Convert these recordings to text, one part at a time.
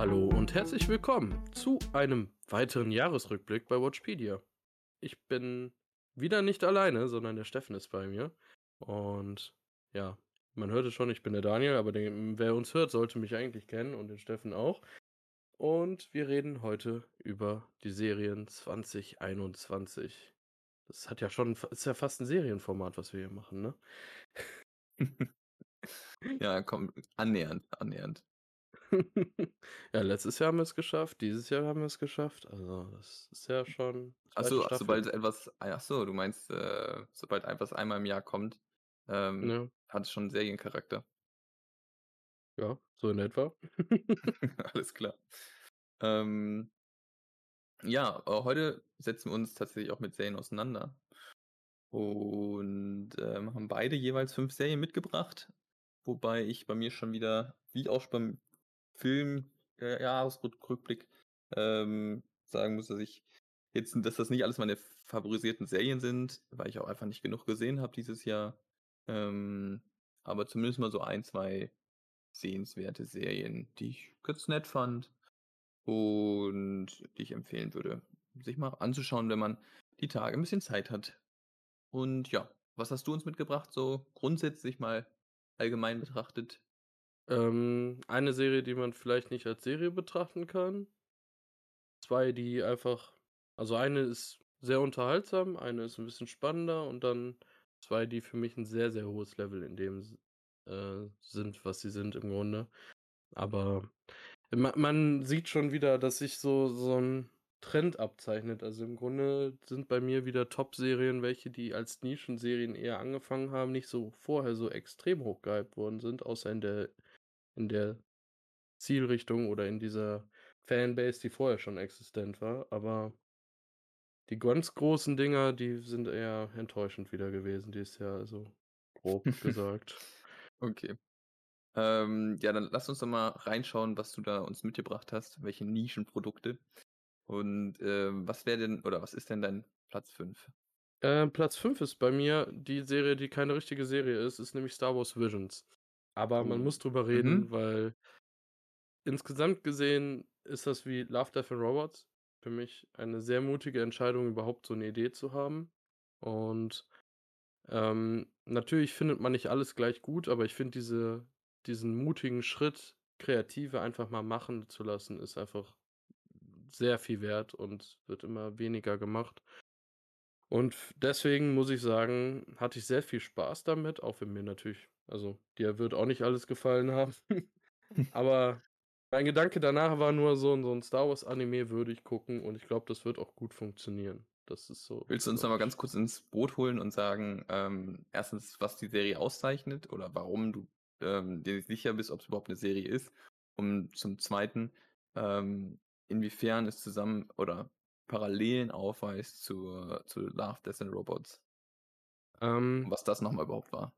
Hallo und herzlich willkommen zu einem weiteren Jahresrückblick bei Watchpedia. Ich bin wieder nicht alleine, sondern der Steffen ist bei mir. Und ja, man hört es schon, ich bin der Daniel, aber den, wer uns hört, sollte mich eigentlich kennen und den Steffen auch. Und wir reden heute über die Serien 2021. Das hat ja schon, ist ja fast ein Serienformat, was wir hier machen, ne? ja, komm, annähernd, annähernd. Ja, letztes Jahr haben wir es geschafft, dieses Jahr haben wir es geschafft. Also, das ist ja schon. Achso, sobald etwas, achso, du meinst, äh, sobald etwas einmal im Jahr kommt, ähm, ja. hat es schon Seriencharakter. Ja, so in etwa. Alles klar. Ähm, ja, heute setzen wir uns tatsächlich auch mit Serien auseinander. Und ähm, haben beide jeweils fünf Serien mitgebracht. Wobei ich bei mir schon wieder, wie auch beim Film, äh, ähm, sagen muss, dass ich jetzt, dass das nicht alles meine favorisierten Serien sind, weil ich auch einfach nicht genug gesehen habe dieses Jahr. Ähm, aber zumindest mal so ein, zwei sehenswerte Serien, die ich ganz nett fand und die ich empfehlen würde, sich mal anzuschauen, wenn man die Tage ein bisschen Zeit hat. Und ja, was hast du uns mitgebracht, so grundsätzlich mal allgemein betrachtet? Ähm, eine Serie, die man vielleicht nicht als Serie betrachten kann. Zwei, die einfach, also eine ist sehr unterhaltsam, eine ist ein bisschen spannender und dann zwei, die für mich ein sehr, sehr hohes Level in dem äh, sind, was sie sind im Grunde. Aber man, man sieht schon wieder, dass sich so, so ein Trend abzeichnet. Also im Grunde sind bei mir wieder Top-Serien, welche die als Nischenserien eher angefangen haben, nicht so vorher so extrem hochgehypt worden sind, außer in der in der Zielrichtung oder in dieser Fanbase, die vorher schon existent war. Aber die ganz großen Dinger, die sind eher enttäuschend wieder gewesen dieses Jahr, also grob gesagt. Okay. Ähm, ja, dann lass uns doch mal reinschauen, was du da uns mitgebracht hast, welche Nischenprodukte. Und ähm, was wäre denn, oder was ist denn dein Platz 5? Äh, Platz 5 ist bei mir die Serie, die keine richtige Serie ist, ist nämlich Star Wars Visions. Aber man oh. muss drüber reden, Mhm. weil insgesamt gesehen ist das wie Love, Death and Robots. Für mich eine sehr mutige Entscheidung, überhaupt so eine Idee zu haben. Und ähm, natürlich findet man nicht alles gleich gut, aber ich finde diese, diesen mutigen Schritt, Kreative einfach mal machen zu lassen, ist einfach sehr viel wert und wird immer weniger gemacht. Und deswegen muss ich sagen, hatte ich sehr viel Spaß damit, auch wenn mir natürlich also, dir wird auch nicht alles gefallen haben. Aber mein Gedanke danach war nur, so, so ein Star Wars-Anime würde ich gucken und ich glaube, das wird auch gut funktionieren. Das ist so. Willst du uns nochmal ganz kurz ins Boot holen und sagen, ähm, erstens, was die Serie auszeichnet oder warum du ähm, dir nicht sicher bist, ob es überhaupt eine Serie ist? Und zum Zweiten, ähm, inwiefern es zusammen oder Parallelen aufweist zu, zu Love, Death and Robots? Ähm, was das nochmal überhaupt war.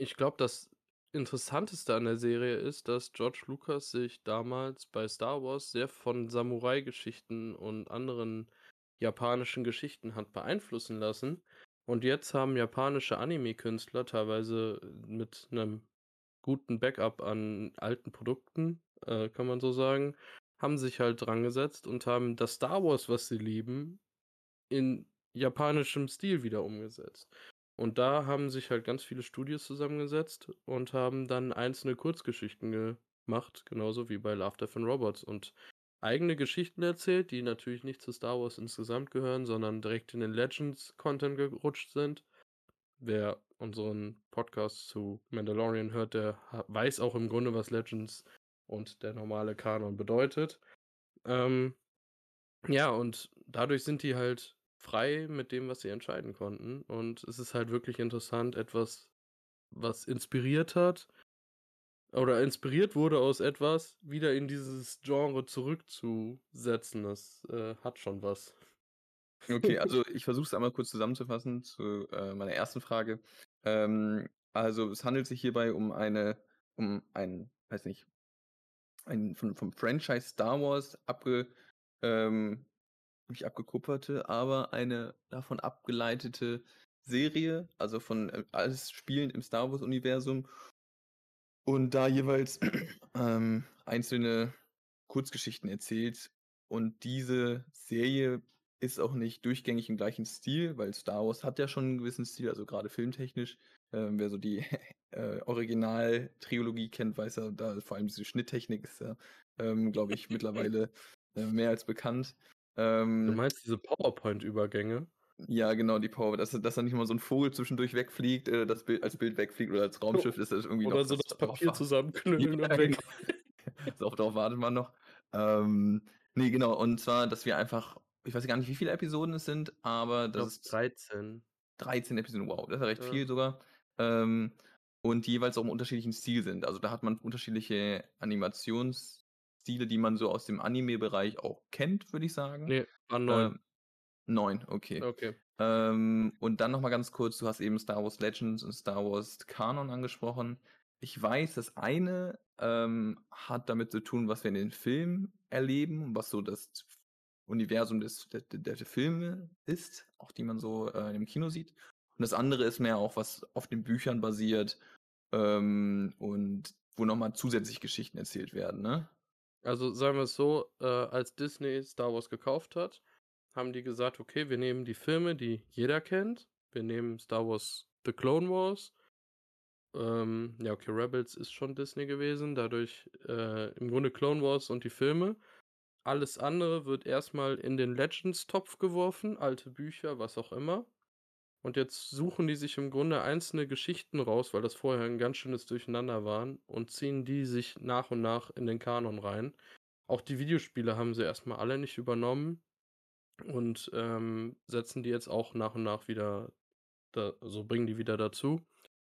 Ich glaube, das Interessanteste an der Serie ist, dass George Lucas sich damals bei Star Wars sehr von Samurai-Geschichten und anderen japanischen Geschichten hat beeinflussen lassen. Und jetzt haben japanische Anime-Künstler teilweise mit einem guten Backup an alten Produkten, äh, kann man so sagen, haben sich halt dran gesetzt und haben das Star Wars, was sie lieben, in japanischem Stil wieder umgesetzt. Und da haben sich halt ganz viele Studios zusammengesetzt und haben dann einzelne Kurzgeschichten gemacht, genauso wie bei Love, Death and Robots und eigene Geschichten erzählt, die natürlich nicht zu Star Wars insgesamt gehören, sondern direkt in den Legends-Content gerutscht sind. Wer unseren Podcast zu Mandalorian hört, der weiß auch im Grunde, was Legends und der normale Kanon bedeutet. Ähm, ja, und dadurch sind die halt frei mit dem, was sie entscheiden konnten. Und es ist halt wirklich interessant, etwas, was inspiriert hat oder inspiriert wurde aus etwas, wieder in dieses Genre zurückzusetzen. Das äh, hat schon was. Okay, also ich versuche es einmal kurz zusammenzufassen zu äh, meiner ersten Frage. Ähm, also es handelt sich hierbei um eine, um ein, weiß nicht, ein von, vom Franchise Star Wars abge, ähm, nicht abgekupferte, aber eine davon abgeleitete Serie, also von äh, alles spielend im Star Wars-Universum. Und da jeweils ähm, einzelne Kurzgeschichten erzählt. Und diese Serie ist auch nicht durchgängig im gleichen Stil, weil Star Wars hat ja schon einen gewissen Stil, also gerade filmtechnisch. Ähm, wer so die äh, Original-Trilogie kennt, weiß ja, da vor allem diese Schnitttechnik ist ja, ähm, glaube ich, mittlerweile äh, mehr als bekannt. Ähm, du meinst diese PowerPoint-Übergänge? Ja, genau, die Power, dass, dass da nicht mal so ein Vogel zwischendurch wegfliegt, äh, das Bild als Bild wegfliegt oder als Raumschiff ist das irgendwie oder noch. Oder so das, das Papier zusammenknüllen ja, und weg. Genau. so, darauf wartet man noch. Ähm, nee, genau, und zwar, dass wir einfach, ich weiß gar nicht, wie viele Episoden es sind, aber das ist 13. 13 Episoden, wow, das ist ja recht ja. viel sogar. Ähm, und die jeweils auch im unterschiedlichen Stil sind. Also da hat man unterschiedliche Animationsstile, die man so aus dem Anime-Bereich auch kennt, würde ich sagen. Nee, war neun. Ähm, neun, okay. Okay. Ähm, und dann nochmal ganz kurz, du hast eben Star Wars Legends und Star Wars Canon angesprochen. Ich weiß, das eine ähm, hat damit zu tun, was wir in den Filmen erleben, was so das Universum des, der, der, der Filme ist, auch die man so äh, im Kino sieht. Und das andere ist mehr auch, was auf den Büchern basiert ähm, und wo nochmal zusätzlich Geschichten erzählt werden, ne? Also sagen wir es so, äh, als Disney Star Wars gekauft hat, haben die gesagt, okay, wir nehmen die Filme, die jeder kennt. Wir nehmen Star Wars The Clone Wars. Ähm, ja, okay, Rebels ist schon Disney gewesen, dadurch äh, im Grunde Clone Wars und die Filme. Alles andere wird erstmal in den Legends-Topf geworfen, alte Bücher, was auch immer. Und jetzt suchen die sich im Grunde einzelne Geschichten raus, weil das vorher ein ganz schönes Durcheinander waren, und ziehen die sich nach und nach in den Kanon rein. Auch die Videospiele haben sie erstmal alle nicht übernommen und ähm, setzen die jetzt auch nach und nach wieder, da, so bringen die wieder dazu.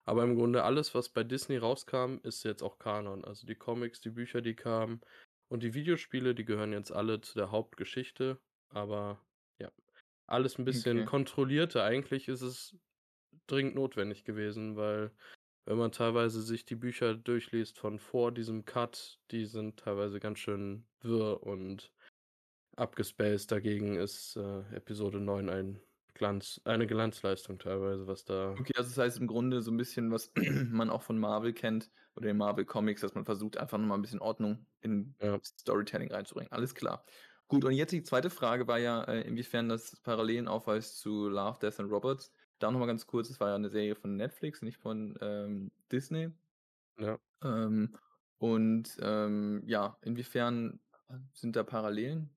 Aber im Grunde alles, was bei Disney rauskam, ist jetzt auch Kanon. Also die Comics, die Bücher, die kamen und die Videospiele, die gehören jetzt alle zu der Hauptgeschichte. Aber alles ein bisschen okay. kontrollierter. Eigentlich ist es dringend notwendig gewesen, weil wenn man teilweise sich die Bücher durchliest von vor diesem Cut, die sind teilweise ganz schön wirr und abgespaced. Dagegen ist äh, Episode 9 ein Glanz, eine Glanzleistung teilweise, was da. Okay, also das heißt im Grunde so ein bisschen, was man auch von Marvel kennt oder den Marvel Comics, dass man versucht, einfach nochmal ein bisschen Ordnung in ja. Storytelling reinzubringen. Alles klar. Gut, und jetzt die zweite Frage war ja, äh, inwiefern das Parallelen aufweist zu Love, Death and Robots. Da nochmal ganz kurz, es war ja eine Serie von Netflix, nicht von ähm, Disney. Ja. Ähm, und ähm, ja, inwiefern sind da Parallelen?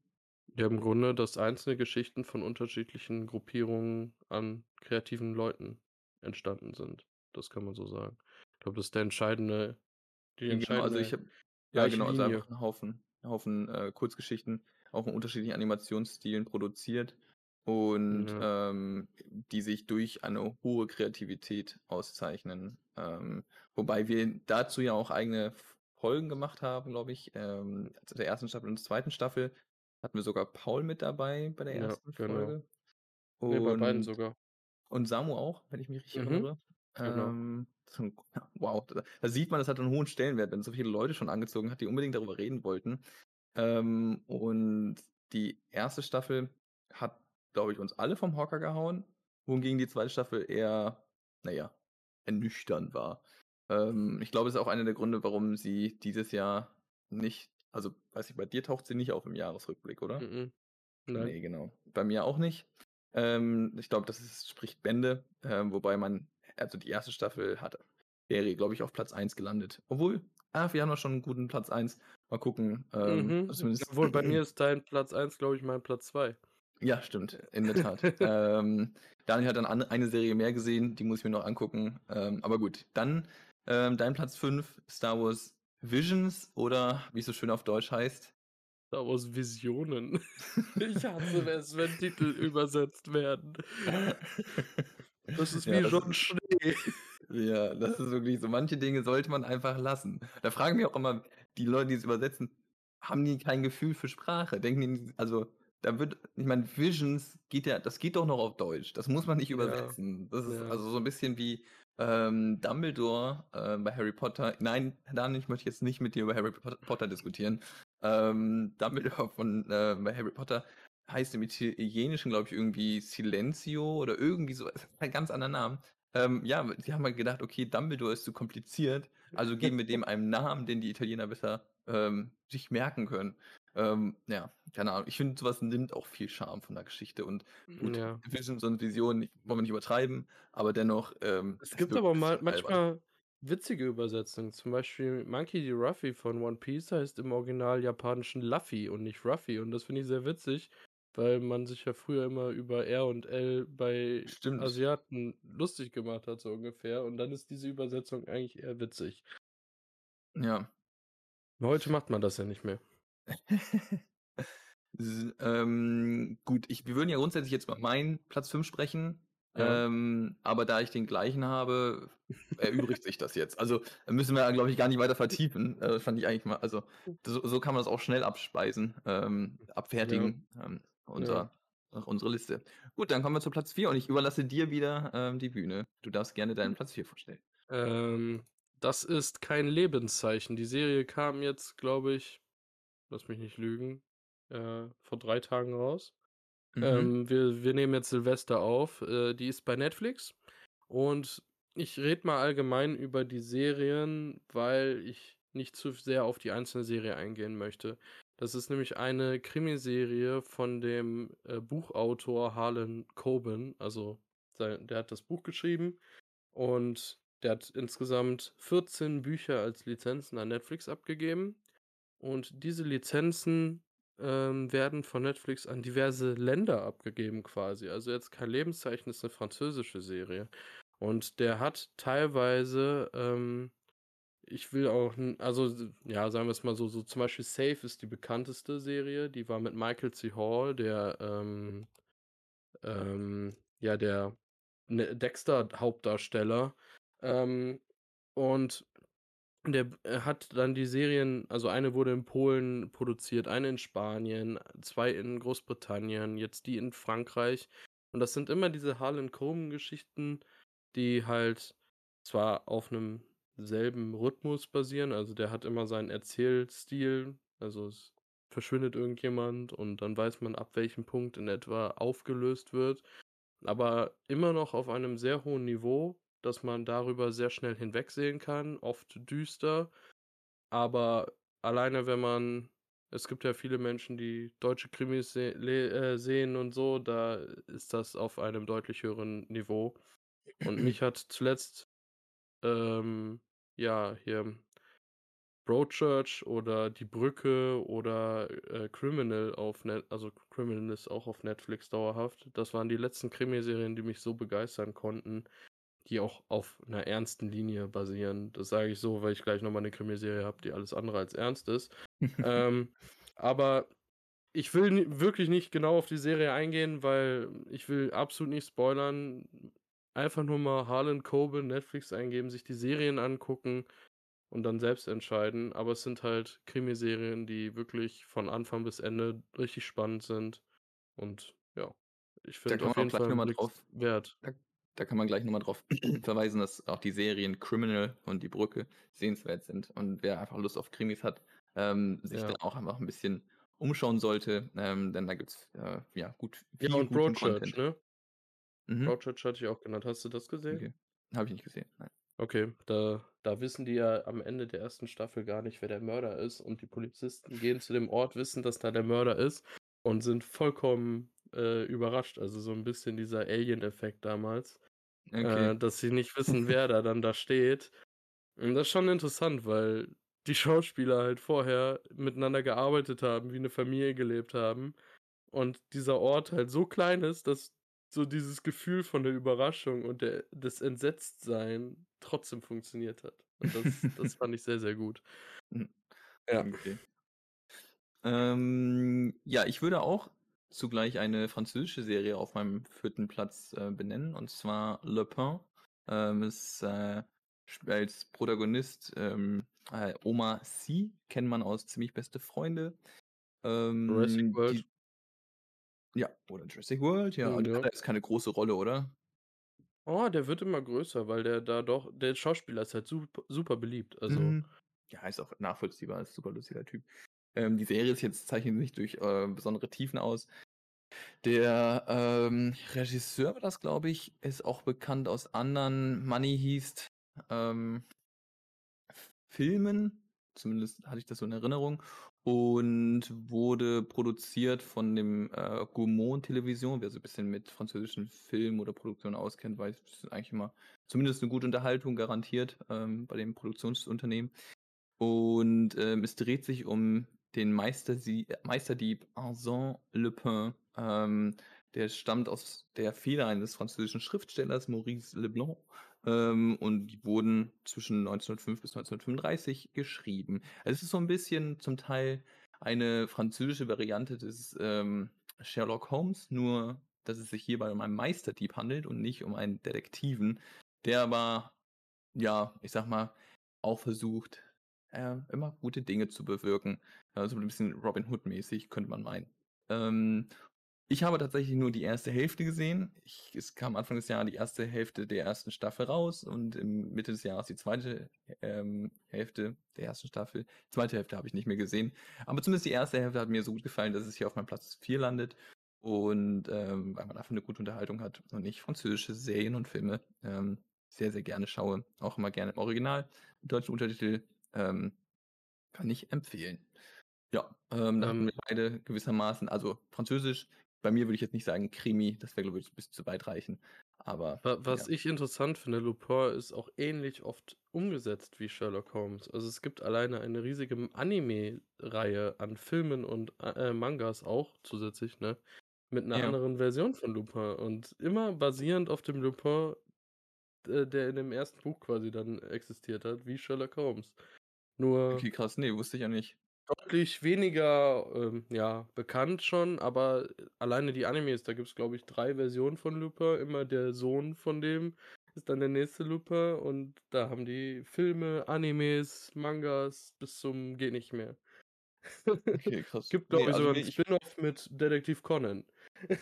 Ja, im Grunde, dass einzelne Geschichten von unterschiedlichen Gruppierungen an kreativen Leuten entstanden sind. Das kann man so sagen. Ich glaube, das ist der entscheidende, die entscheidende genau, also ich hab, ja, genau, also einfach ein Haufen, Haufen äh, Kurzgeschichten, auch in unterschiedlichen Animationsstilen produziert und ja. ähm, die sich durch eine hohe Kreativität auszeichnen. Ähm, wobei wir dazu ja auch eigene Folgen gemacht haben, glaube ich. Ähm, der ersten Staffel und der zweiten Staffel hatten wir sogar Paul mit dabei bei der ersten ja, genau. Folge. Und, nee, bei beiden sogar. Und Samu auch, wenn ich mich richtig mhm. erinnere. Genau. Ähm, wow, da, da, sieht man, das hat einen hohen Stellenwert, wenn so viele Leute schon angezogen hat, die unbedingt darüber reden wollten. Ähm, und die erste Staffel hat, glaube ich, uns alle vom Hocker gehauen, wohingegen die zweite Staffel eher, naja, ernüchternd war. Ähm, ich glaube, es ist auch einer der Gründe, warum sie dieses Jahr nicht, also weiß ich, bei dir taucht sie nicht auf im Jahresrückblick, oder? Mm Nein. Nee, genau. Bei mir auch nicht. Ähm, ich glaube, das ist, spricht Bände, ähm, wobei man, also die erste Staffel hat, wäre, glaube ich, auf Platz 1 gelandet. Obwohl, ah, wir haben ja schon einen guten Platz 1. Mal gucken. Ähm, mhm. also Obwohl, bei mir ist dein Platz 1, glaube ich, mein Platz 2. Ja, stimmt, in der Tat. ähm, Daniel hat dann eine Serie mehr gesehen, die muss ich mir noch angucken. Ähm, aber gut, dann ähm, dein Platz 5, Star Wars Visions oder wie es so schön auf Deutsch heißt. Star Wars Visionen. ich hasse es, wenn Titel übersetzt werden. Das ist wie ja, John Schnee. Ja, das ist wirklich so. Manche Dinge sollte man einfach lassen. Da fragen wir auch immer die Leute, die es übersetzen, haben die kein Gefühl für Sprache? Denken die, also, da wird, ich meine, Visions geht ja, das geht doch noch auf Deutsch. Das muss man nicht übersetzen. Ja. Das ist ja. also so ein bisschen wie ähm, Dumbledore äh, bei Harry Potter. Nein, Daniel, ich möchte jetzt nicht mit dir über Harry Potter diskutieren. Ähm, Dumbledore von äh, bei Harry Potter heißt im Italienischen, glaube ich, irgendwie Silenzio oder irgendwie so, ist ein ganz anderer Name. Ähm, ja, die haben halt gedacht, okay, Dumbledore ist zu kompliziert, also geben wir dem einen Namen, den die Italiener besser ähm, sich merken können. Ähm, ja, keine Ahnung. Ich finde, sowas nimmt auch viel Charme von der Geschichte und gut, Ja. Vision, so eine Vision, wollen wir nicht übertreiben, aber dennoch, ähm, Es gibt aber mal manchmal witzige Übersetzungen. Zum Beispiel Monkey D. Ruffy von One Piece heißt im Original japanischen Luffy und nicht Ruffy. Und das finde ich sehr witzig, weil man sich ja früher immer über R und L bei Stimmt. Asiaten lustig gemacht hat, so ungefähr. Und dann ist diese Übersetzung eigentlich eher witzig. Ja. Heute macht man das ja nicht mehr. Ähm, gut, ich wir würden ja grundsätzlich jetzt mal meinen Platz 5 sprechen, Ja. ähm, aber da ich den gleichen habe, erübrigt sich das jetzt. Also, müssen wir, glaube ich, gar nicht weiter vertiefen. Äh, fand ich eigentlich mal also, so so kann man das auch schnell abspeisen, ähm, Ja. abfertigen, ähm, Ja. unser unsere Liste. Gut, dann kommen wir zu Platz 4 und ich überlasse dir wieder, ähm, die Bühne. Du darfst gerne deinen Platz 4 vorstellen. Ähm, das ist kein Lebenszeichen. Die Serie kam jetzt, glaube ich lass mich nicht lügen, äh, vor 3 Tagen raus. Mhm. Ähm, wir wir nehmen jetzt Silvester auf. Äh, die ist bei Netflix und ich rede mal allgemein über die Serien, weil ich nicht zu sehr auf die einzelne Serie eingehen möchte. Das ist nämlich eine Krimiserie von dem, äh, Buchautor Harlan Coben. Also, sei der hat das Buch geschrieben und der hat insgesamt 14 Bücher als Lizenzen an Netflix abgegeben. Und diese Lizenzen, ähm, werden von Netflix an diverse Länder abgegeben quasi. Also jetzt kein Lebenszeichen, ist 'ne französische Serie. Und der hat teilweise, ähm ich will auch also, ja, sagen wir's mal so, so zum Beispiel Safe ist die bekannteste Serie. Die war mit Michael C. Hall, der, ähm ähm, ja, der, ne, Dexter-Hauptdarsteller. Ähm, und der er hat dann die Serien also eine wurde in Polen produziert, eine in Spanien, 2 in Großbritannien, jetzt die in Frankreich. Und das sind immer diese Harlan Coben-Geschichten, die halt zwar auf 'nem selben Rhythmus basieren, also der hat immer seinen Erzählstil, also es verschwindet irgendjemand und dann weiß man, ab welchem Punkt in etwa aufgelöst wird, aber immer noch auf einem sehr hohen Niveau, dass man darüber sehr schnell hinwegsehen kann, oft düster. Aber alleine, wenn man es gibt ja viele Menschen, die deutsche Krimis se äh, sehen und so, da ist das auf einem deutlich höheren Niveau. Und mich hat zuletzt, ähm, ja, hier Broadchurch oder Die Brücke oder, äh, Criminal auf Net also Criminal ist auch auf Netflix dauerhaft. Das waren die letzten Krimiserien, die mich so begeistern konnten, die auch auf 'ner ernsten Linie basieren. Das sage ich so, weil ich gleich noch mal 'ne Krimiserie habe, die alles andere als ernst ist. Ähm, aber ich will wirklich nicht genau auf die Serie eingehen, weil ich will absolut nicht spoilern. Einfach nur mal Harlan Coben Netflix eingeben, sich die Serien angucken und dann selbst entscheiden. Aber es sind halt Krimiserien, die wirklich von Anfang bis Ende richtig spannend sind. Und ja, ich finde auf jeden Fall drauf wert. da da kann man gleich noch mal drauf verweisen, dass auch die Serien Criminal und Die Brücke sehenswert sind. Und wer einfach Lust auf Krimis hat, ähm, sich Ja. da auch einfach 'n bisschen umschauen sollte, ähm, denn da gibt's, äh, ja, gut Ja, viel und guten Broadchurch, ne? Mhm. Broadchurch hatte ich auch genannt. Hast du das gesehen? Okay. Habe ich nicht gesehen, nein. Okay, da da wissen die ja am Ende der 1. Staffel gar nicht, wer der Mörder ist und die Polizisten gehen zu dem Ort, wissen, dass da der Mörder ist und sind vollkommen, äh, überrascht. Also, so 'n bisschen dieser Alien-Effekt damals, Okay. äh, dass sie nicht wissen, wer da dann da steht. Und das ist schon interessant, weil die Schauspieler halt vorher miteinander gearbeitet haben, wie 'ne Familie gelebt haben und dieser Ort halt so klein ist, dass so dieses Gefühl von der Überraschung und der des Entsetztsein trotzdem funktioniert hat. Und das das fand ich sehr, sehr gut. Mhm. Ja. Okay. Ähm, ja, ich würde auch zugleich eine französische Serie auf meinem 4. Platz, äh, benennen, und zwar Le Pen. Ähm, ist, äh, als Protagonist, ähm, äh, Omar Sy, kennt man aus Ziemlich beste Freunde. Jurassic Ähm, World. die Ja, oder Jurassic World, ja. Hm, Und ja. jetzt keine große Rolle, oder? Oh, der wird immer größer, weil der da doch der Schauspieler ist halt sup super beliebt. Also Mhm. Ja, ist auch nachvollziehbar, ist super lustiger Typ. Ähm, die Serie ist jetzt zeichnet sich durch, äh, besondere Tiefen aus. Der, ähm, Regisseur war das, glaube ich, ist auch bekannt aus anderen Money Heist, ähm, Filmen. Zumindest hatte ich das so in Erinnerung. Und wurde produziert von dem äh, Gaumont Television. Wer so ein bisschen mit französischen Film oder Produktion auskennt, weiß, das ist eigentlich immer zumindest eine gute Unterhaltung garantiert ähm, bei dem Produktionsunternehmen. Und ähm, es dreht sich um den Meistersie Meisterdieb Arsène Lupin. Ähm, der stammt aus der Feder eines französischen Schriftstellers Maurice Leblanc. Ähm, und die wurden zwischen 1905 bis 1935 geschrieben. Also es ist so ein bisschen zum Teil eine französische Variante des ähm, Sherlock Holmes, nur dass es sich hierbei um einen Meisterdieb handelt und nicht um einen Detektiven, der aber, ja, ich sag mal, auch versucht, äh, immer gute Dinge zu bewirken. Also ein bisschen Robin Hood-mäßig, könnte man meinen. Ähm, ich habe tatsächlich nur die erste Hälfte gesehen. Ich, es kam Anfang des Jahres die erste Hälfte der ersten Staffel raus und im Mitte des Jahres die zweite ähm, Hälfte der ersten Staffel. Die zweite Hälfte habe ich nicht mehr gesehen. Aber zumindest die erste Hälfte hat mir so gut gefallen, dass es hier auf meinem Platz 4 landet. Und ähm, weil man dafür eine gute Unterhaltung hat und ich französische Serien und Filme ähm, sehr, sehr gerne schaue. Auch immer gerne im Original. Mit deutschen Untertitel ähm, kann ich empfehlen. Ja, ähm, da hatten Ähm. wir beide gewissermaßen, also Französisch bei mir würde ich jetzt nicht sagen Krimi, das wäre, glaube ich, ein bisschen zu weit reichen. Aber Wa was ja. ich interessant finde, Lupin ist auch ähnlich oft umgesetzt wie Sherlock Holmes. Also es gibt alleine eine riesige Anime-Reihe an Filmen und äh, Mangas auch zusätzlich, ne? Mit einer Ja. anderen Version von Lupin. Und immer basierend auf dem Lupin, äh, der in dem ersten Buch quasi dann existiert hat, wie Sherlock Holmes. Nur Okay, krass. Nee, wusste ich ja nicht. Deutlich weniger, ähm, ja, bekannt schon, aber alleine die Animes, da gibt es, glaube ich, drei Versionen von Lupin. Immer der Sohn von dem ist dann der nächste Lupin und da haben die Filme, Animes, Mangas bis zum geht nicht mehr. Okay, krass. Gibt, Nee, glaube ich, also sogar nee, einen Spin-off mit Detektiv Conan.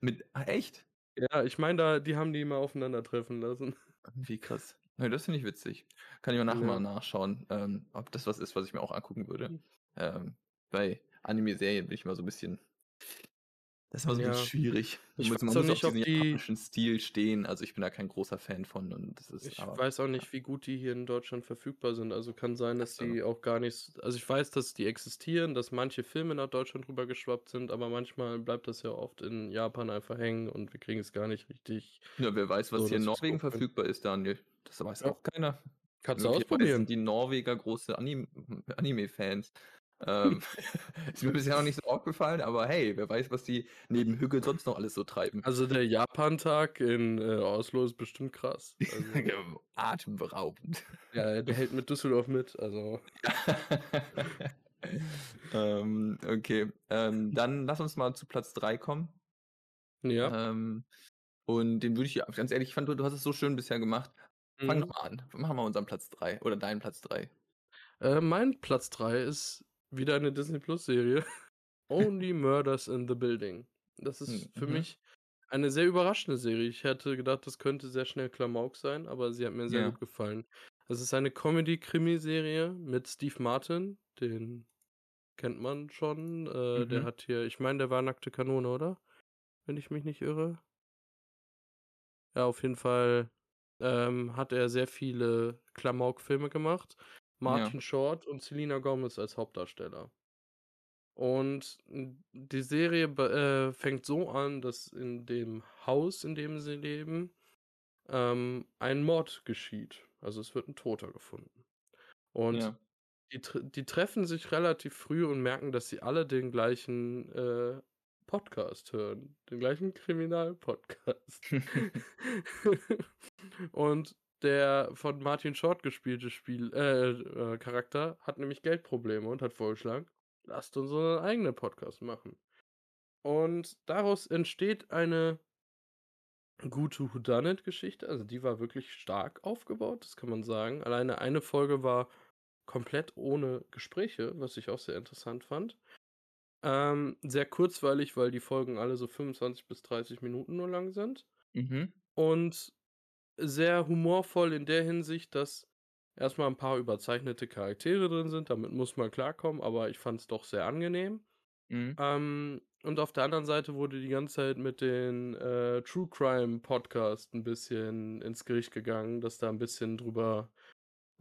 Mit, ah, echt? Ja, ich meine, da, die haben die mal aufeinandertreffen lassen. Wie krass. Nee, das finde ich witzig. Kann ich auch nachher Ja. mal nachschauen, ähm, ob das was ist, was ich mir auch angucken würde. Hm. Ähm, bei Anime-Serien bin ich immer so ein bisschen. Das ist immer so ein bisschen Ja. schwierig. Ich muss, man weiß auch muss nicht, auf ob diesen die- japanischen Stil stehen. Also ich bin da kein großer Fan von. Und das ist, Ich aber, weiß auch nicht, wie gut die hier in Deutschland verfügbar sind. Also kann sein, dass die auch gar nicht. Also ich weiß, dass die existieren, dass manche Filme nach Deutschland rüber geschwappt sind, aber manchmal bleibt das ja oft in Japan einfach hängen und wir kriegen es gar nicht richtig. Ja, wer weiß, was So, hier in Norwegen verfügbar ist, Daniel. Das weiß Ja. auch keiner. Kannst du ausprobieren. sind die Norweger große Anim Anime-Fans. Ähm, ist mir bisher noch nicht so aufgefallen, aber hey, wer weiß, was die neben Hügel sonst noch alles so treiben. Also der Japan-Tag in äh, Oslo ist bestimmt krass. Also, Atemberaubend. ja, der hält mit Düsseldorf mit. Also ähm, okay, ähm, dann lass uns mal zu Platz 3 kommen. ja. Ähm, und den würde ich, ganz ehrlich, ich fand, du, du hast es so schön bisher gemacht. Fang Mhm. doch mal an. Machen wir unseren Platz 3 oder deinen Platz 3. Äh, mein Platz 3 ist wieder eine Disney Plus Serie. Only Murders in the Building. Das ist für Mhm. mich eine sehr überraschende Serie. Ich hätte gedacht, das könnte sehr schnell Klamauk sein, aber sie hat mir sehr Ja. gut gefallen. Es ist eine Comedy-Krimi-Serie mit Steve Martin, den kennt man schon. Äh, Der Mhm. hat hier, ich meine, der war nackte Kanone, oder? Wenn ich mich nicht irre. Ja, auf jeden Fall ähm, hat er sehr viele Klamauk-Filme gemacht. Martin Short und Selena Gomez als Hauptdarsteller. Und die Serie äh, fängt so an, dass in dem Haus, in dem sie leben, ähm, ein Mord geschieht. Also es wird ein Toter gefunden. Und Ja. die, die treffen sich relativ früh und merken, dass sie alle den gleichen äh, Podcast hören. Den gleichen Kriminalpodcast. und der von Martin Short gespielte Spiel, äh, äh, Charakter hat nämlich Geldprobleme und hat vorgeschlagen, lasst uns unseren eigenen Podcast machen. Und daraus entsteht eine gute Whodunit-Geschichte. Also die war wirklich stark aufgebaut, das kann man sagen. Alleine eine Folge war komplett ohne Gespräche, was ich auch sehr interessant fand. Ähm, sehr kurzweilig, weil die Folgen alle so 25 bis 30 Minuten nur lang sind. mhm. Und sehr humorvoll in der Hinsicht, dass erstmal ein paar überzeichnete Charaktere drin sind. Damit muss man klarkommen, aber ich fand es doch sehr angenehm. Mhm. Ähm, und auf der anderen Seite wurde die ganze Zeit mit den äh, True Crime Podcast ein bisschen ins Gericht gegangen, dass da ein bisschen drüber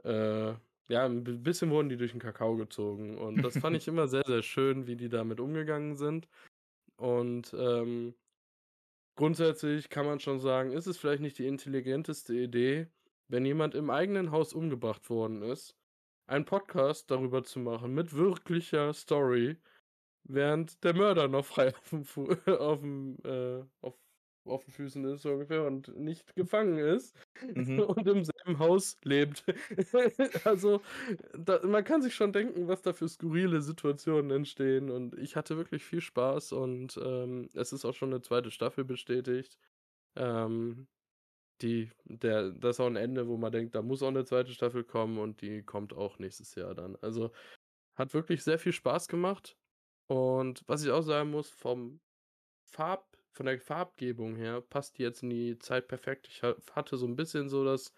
äh, Ja, 'n b bisschen wurden die durch 'n Kakao gezogen und das fand ich immer sehr, sehr schön, wie die damit umgegangen sind. Und, ähm grundsätzlich kann man schon sagen, ist es vielleicht nicht die intelligenteste Idee, wenn jemand im eigenen Haus umgebracht worden ist, einen Podcast darüber zu machen mit wirklicher Story, während der Mörder noch frei auf'm Fu auf'm, äh, auf auf den Füßen ist so ungefähr und nicht gefangen ist Mhm. und im selben Haus lebt. Also, da man kann sich schon denken, was da für skurrile Situationen entstehen und ich hatte wirklich viel Spaß und, ähm, es ist auch schon 'ne 2. Staffel bestätigt. Ähm, die der da ist auch 'n Ende, wo man denkt, da muss auch 'ne 2. Staffel kommen und die kommt auch nächstes Jahr dann. Also, hat wirklich sehr viel Spaß gemacht und was ich auch sagen muss, vom Farb von der Farbgebung her passt die jetzt in die Zeit perfekt. Ich ha hatte so 'n bisschen so das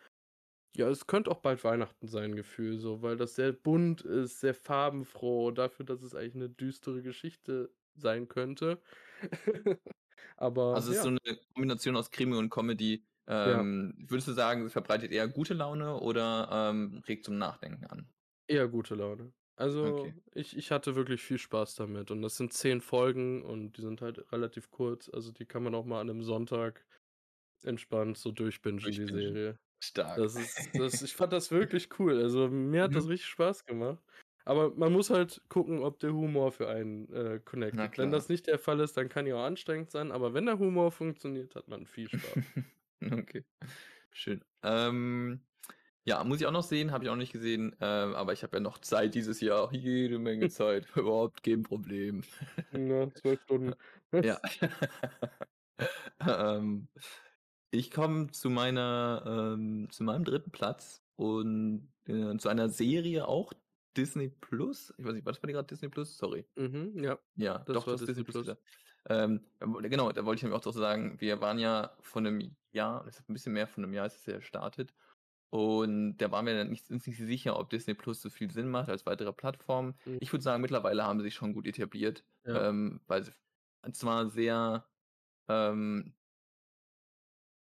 ja, es könnte auch bald Weihnachten sein Gefühl so, weil das sehr bunt ist, sehr farbenfroh dafür, dass es eigentlich 'ne düstere Geschichte sein könnte. Aber Also, es ist ja. so 'ne Kombination aus Krimi und Comedy. Ja. Ähm, würdest du sagen, es verbreitet eher gute Laune oder, ähm, regt zum Nachdenken an? Eher gute Laune. Also, Okay. ich ich hatte wirklich viel Spaß damit und das sind 10 Folgen und die sind halt relativ kurz. Also, die kann man auch mal an 'nem Sonntag entspannt so durchbingen, die. Serie. Stark. Das ist das ich fand das wirklich cool. Also, mir hat das Mhm. richtig Spaß gemacht. Aber man muss halt gucken, ob der Humor für einen, äh, Na connected. Wenn das nicht der Fall ist, dann kann die auch anstrengend sein, aber wenn der Humor funktioniert, hat man viel Spaß. Okay, schön. Ähm, ja, muss ich auch noch sehen, habe ich auch nicht gesehen, ähm, aber ich habe ja noch Zeit dieses Jahr, jede Menge Zeit, überhaupt kein Problem. Ja, 12 Stunden. Ja. Ähm, ich komme zu meiner ähm, zu meinem 3. Platz und, äh, zu einer Serie auch Disney Plus. Ich weiß nicht, war das bei dir grad Disney Plus? Sorry. Mhm, ja. Ja, Das doch, war du hast Disney Disney Plus Plus. Ähm, genau, da wollte ich nämlich auch drauf sagen, wir waren ja vor 'nem Jahr, das ist 'n bisschen mehr von 'nem Jahr ist es ja gestartet und da waren wir dann nicht uns nicht sicher, ob Disney Plus so viel Sinn macht als weitere Plattform. Mhm. Ich würde sagen, mittlerweile haben sie sich schon gut etabliert, Ja. ähm, weil sie zwar sehr, ähm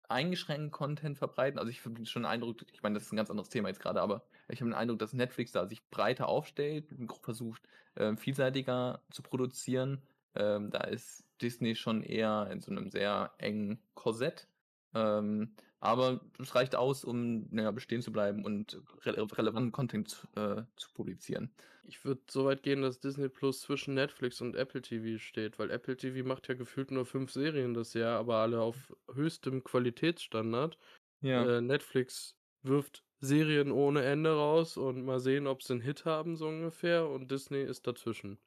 eingeschränkten Content verbreiten. Also, ich habe schon den Eindruck ich meine, das ist 'n ganz anderes Thema jetzt grade, aber ich habe den Eindruck, dass Netflix da sich breiter aufstellt und versucht, ähm, vielseitiger zu produzieren. Ähm, da ist Disney schon eher in so 'nem sehr engen Korsett. Ähm, aber es reicht aus, um, na ja, bestehen zu bleiben und rele relevanten Content, äh, zu publizieren. Ich würde so weit gehen, dass Disney Plus zwischen Netflix und Apple TV steht, weil Apple TV macht ja gefühlt nur 5 Serien das Jahr, aber alle auf höchstem Qualitätsstandard. Ja. Äh, Netflix wirft Serien ohne Ende raus und mal sehen, ob sie 'n Hit haben, so ungefähr und Disney ist dazwischen.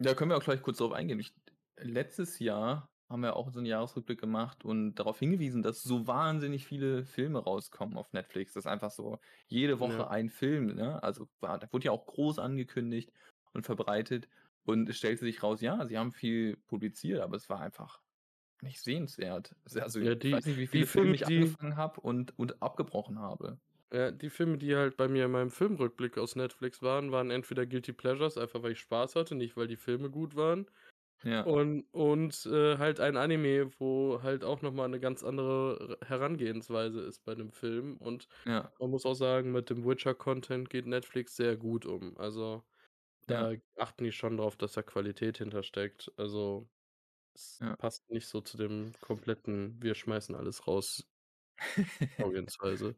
Ja, können wir auch gleich kurz drauf eingehen. Ich letztes Jahr haben wir auch so 'n Jahresrückblick gemacht und darauf hingewiesen, dass so wahnsinnig viele Filme rauskommen auf Netflix. Das ist einfach so jede Ja. Woche ein Film, ne? Also, war da wurde ja auch groß angekündigt und verbreitet und es stellte sich raus, ja, sie haben viel publiziert, aber es war einfach nicht sehenswert. Also Ja, ich die weiß nicht, wie viele Filme Filme, ich angefangen habe und und abgebrochen habe. Ja, die Filme, die halt bei mir in meinem Filmrückblick aus Netflix waren, waren entweder Guilty Pleasures, einfach weil ich Spaß hatte, nicht weil die Filme gut waren. Ja. Und und, äh, halt ein Anime, wo halt auch noch mal 'ne ganz andere Herangehensweise ist bei 'nem Film. Und Ja. man muss auch sagen, mit dem Witcher-Content geht Netflix sehr gut um. Also, Ja. da achten die schon drauf, dass da Qualität hintersteckt. Also, es Ja. passt nicht so zu dem kompletten „Wir schmeißen alles raus“ Vorgehensweise.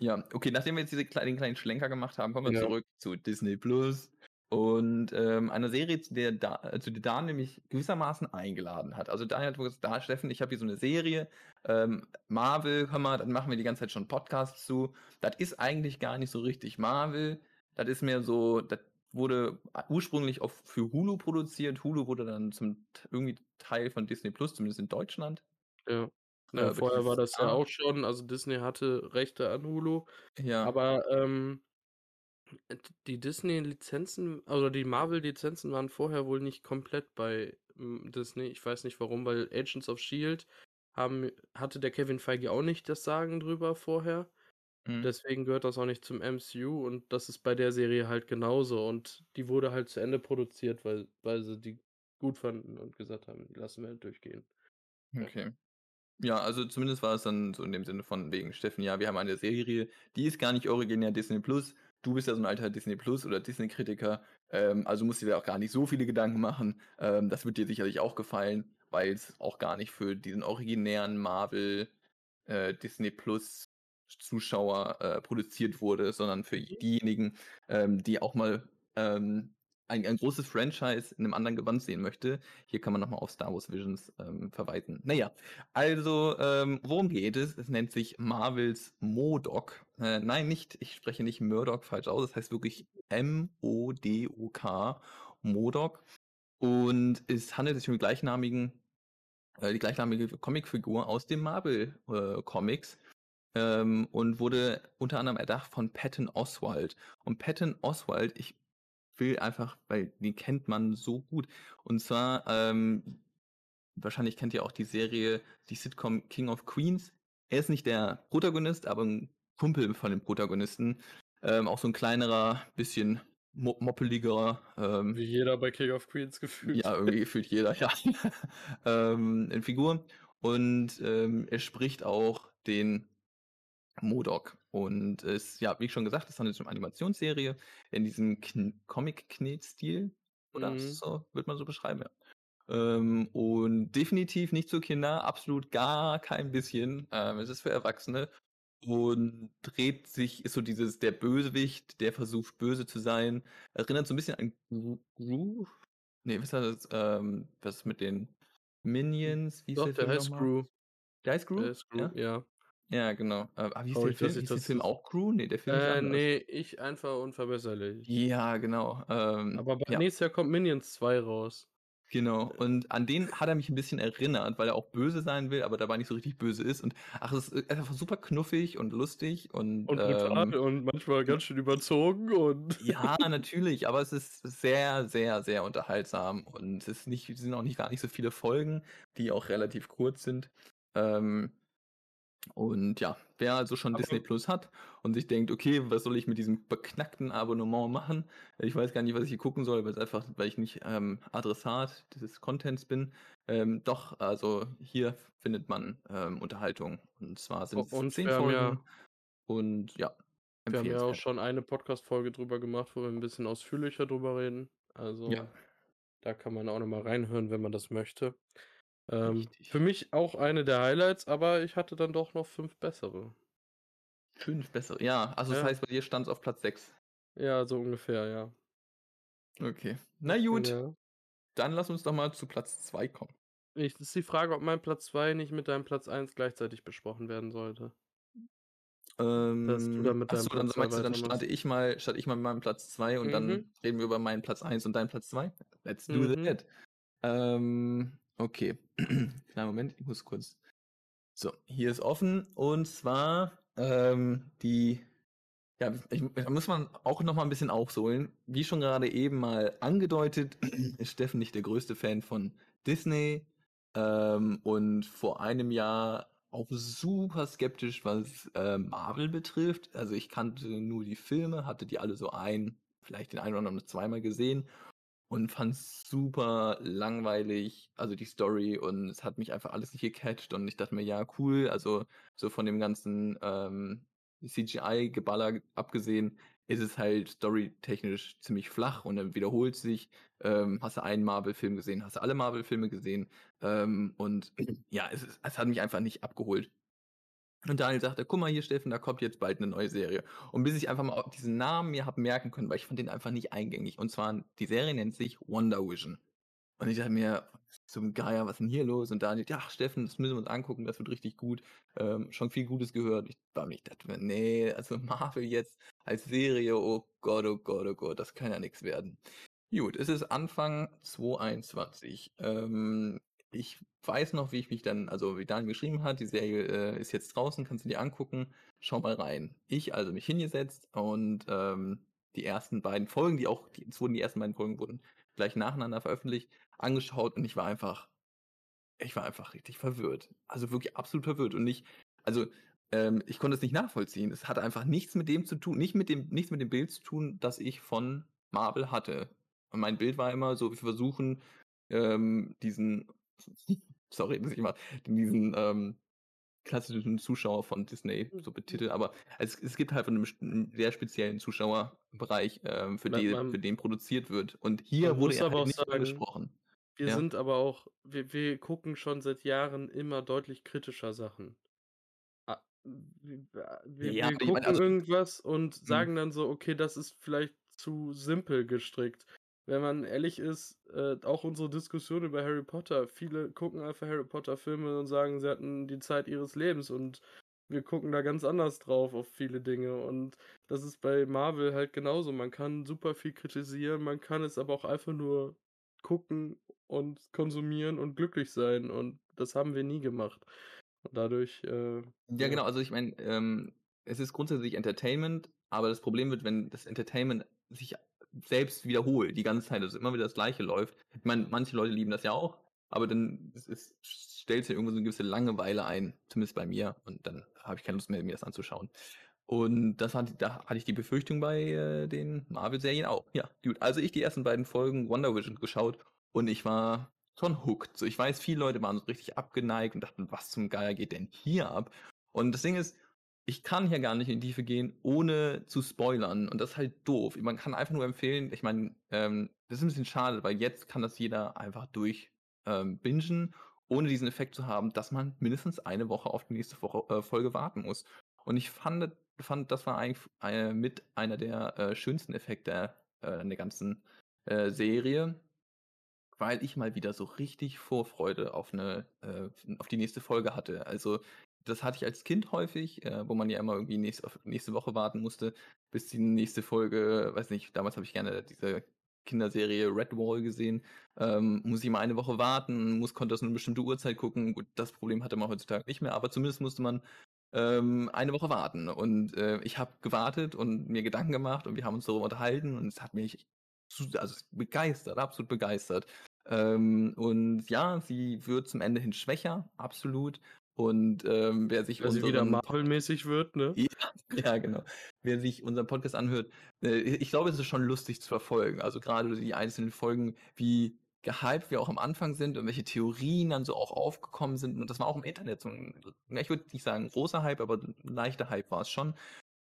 Ja, okay, nachdem wir jetzt diese klei den kleinen Schlenker gemacht haben, kommen wir Ja. zurück zu Disney Plus und, ähm, einer Serie, zu der Da äh, zu der Dan mich gewissermaßen eingeladen hat. Also, Daniel hat gesagt: „Da, Steffen, ich habe hier so 'ne Serie, ähm, Marvel, hör mal, da machen wir die ganze Zeit schon Podcasts zu. Das ist eigentlich gar nicht so richtig Marvel. Das ist mehr so das wurde ursprünglich auch für Hulu produziert. Hulu wurde dann zum irgendwie Teil von Disney Plus, zumindest in Deutschland. Ja. Äh, Ja, vorher war das ja auch schon also, Disney hatte Rechte an Hulu, Ja. aber, ähm, äh, die Disney-Lizenzen oder die Marvel-Lizenzen waren vorher wohl nicht komplett bei, hm, Disney. Ich weiß nicht warum, weil Agents of Shield haben hatte der Kevin Feige auch nicht das Sagen drüber vorher. Mhm. Deswegen gehört das auch nicht zum MCU und das ist bei der Serie halt genauso und die wurde halt zu Ende produziert, weil weil sie die gut fanden und gesagt haben: „Die lassen wir halt durchgehen.“ Ja. Okay. Ja, also zumindest war es dann so in dem Sinne von wegen Steffen, ja, wir haben eine Serie, die ist gar nicht originär Disney Plus. Du bist ja so ein alter Disney Plus oder Disney-Kritiker, ähm, also musst du dir auch gar nicht so viele Gedanken machen. Ähm, das wird dir sicherlich auch gefallen, weil es auch gar nicht für diesen originären Marvel äh, Disney Plus Zuschauer äh, produziert wurde, sondern für Mhm. diejenigen, ähm, die auch mal ähm, ein, ein großes Franchise in einem anderen Gewand sehen möchte. Hier kann man nochmal auf Star Wars Visions ähm, verweisen. Naja, also ähm, worum geht es? Es nennt sich Marvels Modok. Äh, nein, nicht, ich spreche nicht Murdoch falsch aus, das heißt wirklich M-O-D-O-K, Modok. Und es handelt sich um die gleichnamigen, äh, die gleichnamige Comicfigur aus dem Marvel äh, Comics ähm, und wurde unter anderem erdacht von Patton Oswald. Und Patton Oswald, ich will einfach, weil den kennt man so gut. Und zwar, ähm, wahrscheinlich kennt ihr auch die Serie, die Sitcom King of Queens. Er ist nicht der Protagonist, aber ein Kumpel von dem Protagonisten. Ähm, auch so ein kleinerer, bisschen mo moppeliger. Ähm, Wie jeder bei King of Queens gefühlt. ja, irgendwie gefühlt jeder, ja. ähm, in Figur. Und ähm, er spricht auch den Modok. Und es, ja, wie schon gesagt, es handelt sich um eine Animationsserie in diesem Kn Comic-Knet-Stil. Oder Mhm. so, wird man so beschreiben, ja. Ähm, und definitiv nicht für Kinder, absolut gar kein bisschen. Ähm, es ist für Erwachsene und dreht sich, ist so dieses, der Bösewicht, der versucht böse zu sein, erinnert so ein bisschen an Gru? Nee, was ist das, ähm, was mit den Minions? Wie ist Doch, der der Film heißt? Gru. Der heißt Gru? Der heißt Gru, Ja? ja. Ja, genau. Äh, aber wie ist Oh, der ich weiß Film? nicht, Ist der das Film ist- auch Gru? Nee, der Film ist Äh, anders. nee, ich einfach unverbesserlich. Ja, genau. Ähm, Aber nächstes Jahr kommt Minions 2 raus. Genau, und an den hat er mich ein bisschen erinnert, weil er auch böse sein will, aber dabei nicht so richtig böse ist. Und ach, es ist einfach super knuffig und lustig und, Und brutal ähm, und manchmal ganz schön überzogen und. ja, natürlich, aber es ist sehr, sehr, sehr unterhaltsam und es ist nicht, es sind auch nicht gar nicht so viele Folgen, die auch relativ kurz sind. Ähm, und ja, wer also schon Aber- Disney Plus hat und sich denkt, okay, was soll ich mit diesem beknackten Abonnement machen? Ich weiß gar nicht, was ich hier gucken soll, weil es einfach, weil ich nicht ähm, Adressat des Contents bin. Ähm, doch, also hier findet man ähm, Unterhaltung. Und zwar sind es zehn Folgen. ja- und ja, Wir haben ja auch schon eine Podcast-Folge drüber gemacht, wo wir ein bisschen ausführlicher drüber reden. Also Ja. da kann man auch nochmal reinhören, wenn man das möchte. Ähm, für mich auch eine der Highlights, aber ich hatte dann doch noch fünf bessere. Fünf bessere. Ja, also das Ja. heißt, bei dir stand es auf Platz 6. Ja, so ungefähr, ja. Okay. Na gut, Ja. dann lass uns doch mal zu Platz 2 kommen. Ich, ist die Frage, ob mein Platz 2 nicht mit deinem Platz 1 gleichzeitig besprochen werden sollte. Ähm, Dass du dann mit achso, deinem dann Platz zwei meinst du, dann starte ich mal, starte ich mal mit meinem Platz 2 und dann Mhm. reden wir über meinen Platz 1 und deinen Platz 2. Let's do Mhm. that. Ähm, okay. Kleinen Moment, ich muss kurz. So, hier ist offen und zwar ähm, die. Ja, ich, da muss man auch noch mal ein bisschen aufholen. Wie schon gerade eben mal angedeutet, ist Steffen nicht der größte Fan von Disney ähm, und vor einem Jahr auch super skeptisch, was äh, Marvel betrifft. Also ich kannte nur die Filme, hatte die alle so ein, vielleicht den einen oder anderen zweimal gesehen und fand es super langweilig, also die Story und es hat mich einfach alles nicht gecatcht und ich dachte mir, ja, cool, also so von dem ganzen ähm, CGI-Geballer abgesehen, ist es halt storytechnisch ziemlich flach und dann wiederholt sich. Ähm, hast du einen Marvel-Film gesehen, hast du alle Marvel-Filme gesehen ähm, und ja, es, es hat mich einfach nicht abgeholt. Und Daniel sagte, guck mal hier, Steffen, da kommt jetzt bald eine neue Serie. Und bis ich einfach mal diesen Namen mir habe merken können, weil ich fand den einfach nicht eingängig. Und zwar, die Serie nennt sich Wonder Vision. Und ich dachte mir, zum Geier, was ist denn hier los? Und Daniel, ja, Steffen, das müssen wir uns angucken, das wird richtig gut. Ähm, schon viel Gutes gehört. Ich war nicht, dachte mir, nee, also Marvel jetzt als Serie, oh Gott, oh Gott, oh Gott, das kann ja nichts werden. Gut, es ist Anfang 2021. Ähm, ich weiß noch, wie ich mich dann, also wie Daniel geschrieben hat, die Serie äh, ist jetzt draußen, kannst du dir angucken, schau mal rein. Ich also mich hingesetzt und ähm, die ersten beiden Folgen, die auch, die, es wurden die ersten beiden Folgen wurden gleich nacheinander veröffentlicht, angeschaut und ich war einfach, ich war einfach richtig verwirrt. Also wirklich absolut verwirrt und nicht, also ähm, ich konnte es nicht nachvollziehen. Es hatte einfach nichts mit dem zu tun, nicht mit dem, nichts mit dem Bild zu tun, das ich von Marvel hatte. Und mein Bild war immer so, wir versuchen ähm, diesen, sorry, muss ich mal, diesen ähm, klassischen Zuschauer von Disney so betiteln, aber es es gibt halt 'n bestimmten sehr speziellen Zuschauerbereich, ähm, für Man die man für den produziert wird. Und hier wurde er aber halt auch nicht sagen, angesprochen. wir Ja. sind aber auch wir wir gucken schon seit Jahren immer deutlich kritischer Sachen. A w a wir Ja, wir ich meine, gucken also irgendwas und Mhm. sagen dann so: „Okay, das ist vielleicht zu simpel gestrickt.“ Wenn man ehrlich ist, äh, auch unsere Diskussion über Harry Potter, viele gucken einfach Harry Potter-Filme und sagen, sie hatten die Zeit ihres Lebens und wir gucken da ganz anders drauf auf viele Dinge. Und das ist bei Marvel halt genauso. Man kann super viel kritisieren, man kann es aber auch einfach nur gucken und konsumieren und glücklich sein und das haben wir nie gemacht. Und dadurch, äh, Ja, ja. genau. Also, ich meine, ähm, es ist grundsätzlich Entertainment, aber das Problem wird, wenn das Entertainment sich selbst wiederholt, die ganze Zeit, also immer wieder das Gleiche läuft. Ich meine, manche Leute lieben das ja auch, aber dann es es stellt sich irgendwo so 'ne gewisse Langeweile ein, zumindest bei mir, und dann habe ich keine Lust mehr, mir das anzuschauen. Und das hat da hatte ich die Befürchtung bei, äh, den Marvel-Serien auch. Ja, gut. Also, ich die ersten beiden Folgen WandaVision geschaut und ich war schon hooked. So, ich weiß, viele Leute waren so richtig abgeneigt und dachten: „Was zum Geier geht denn hier ab?“ Und das Ding ist, ich kann hier gar nicht in die Tiefe gehen, ohne zu spoilern und das ist halt doof. Man kann einfach nur empfehlen ich meine, ähm, das ist 'n bisschen schade, weil jetzt kann das jeder einfach durch, ähm, bingen, ohne diesen Effekt zu haben, dass man mindestens eine Woche auf die nächste Woche äh, Folge warten muss. Und ich fande fand, das war eigentlich äh, mit einer der, äh, schönsten Effekte, äh, an der ganzen, äh, Serie, weil ich mal wieder so richtig Vorfreude auf 'ne äh, auf die nächste Folge hatte. Also, das hatte ich als Kind häufig, äh, wo man ja immer irgendwie nächst nächste Woche warten musste, bis die nächste Folge weiß nicht, damals habe ich gerne diese Kinderserie Redwall gesehen. Ähm, muss ich immer eine Woche warten, muss konnte das nur 'ne bestimmte Uhrzeit gucken. Gut, das Problem hatte man heutzutage nicht mehr, aber zumindest musste man, ähm, eine Woche warten. Und, äh, ich habe gewartet und mir Gedanken gemacht und wir haben uns darüber unterhalten und es hat mich also, begeistert, absolut begeistert. Ähm, und ja, sie wird zum Ende hin schwächer, absolut. Und, ähm, wer sich wieder unseren Pod Marvel-mäßig wird, ne? Ja, ja, genau. Wer sich unseren Podcast anhört, äh, ich glaube, es ist schon lustig zu verfolgen. Also, grade die einzelnen Folgen, wie gehypt wir auch am Anfang sind und welche Theorien dann so auch aufgekommen sind. Und das war auch im Internet so 'n ja, ich würde nicht sagen großer Hype, aber leichter Hype war's schon.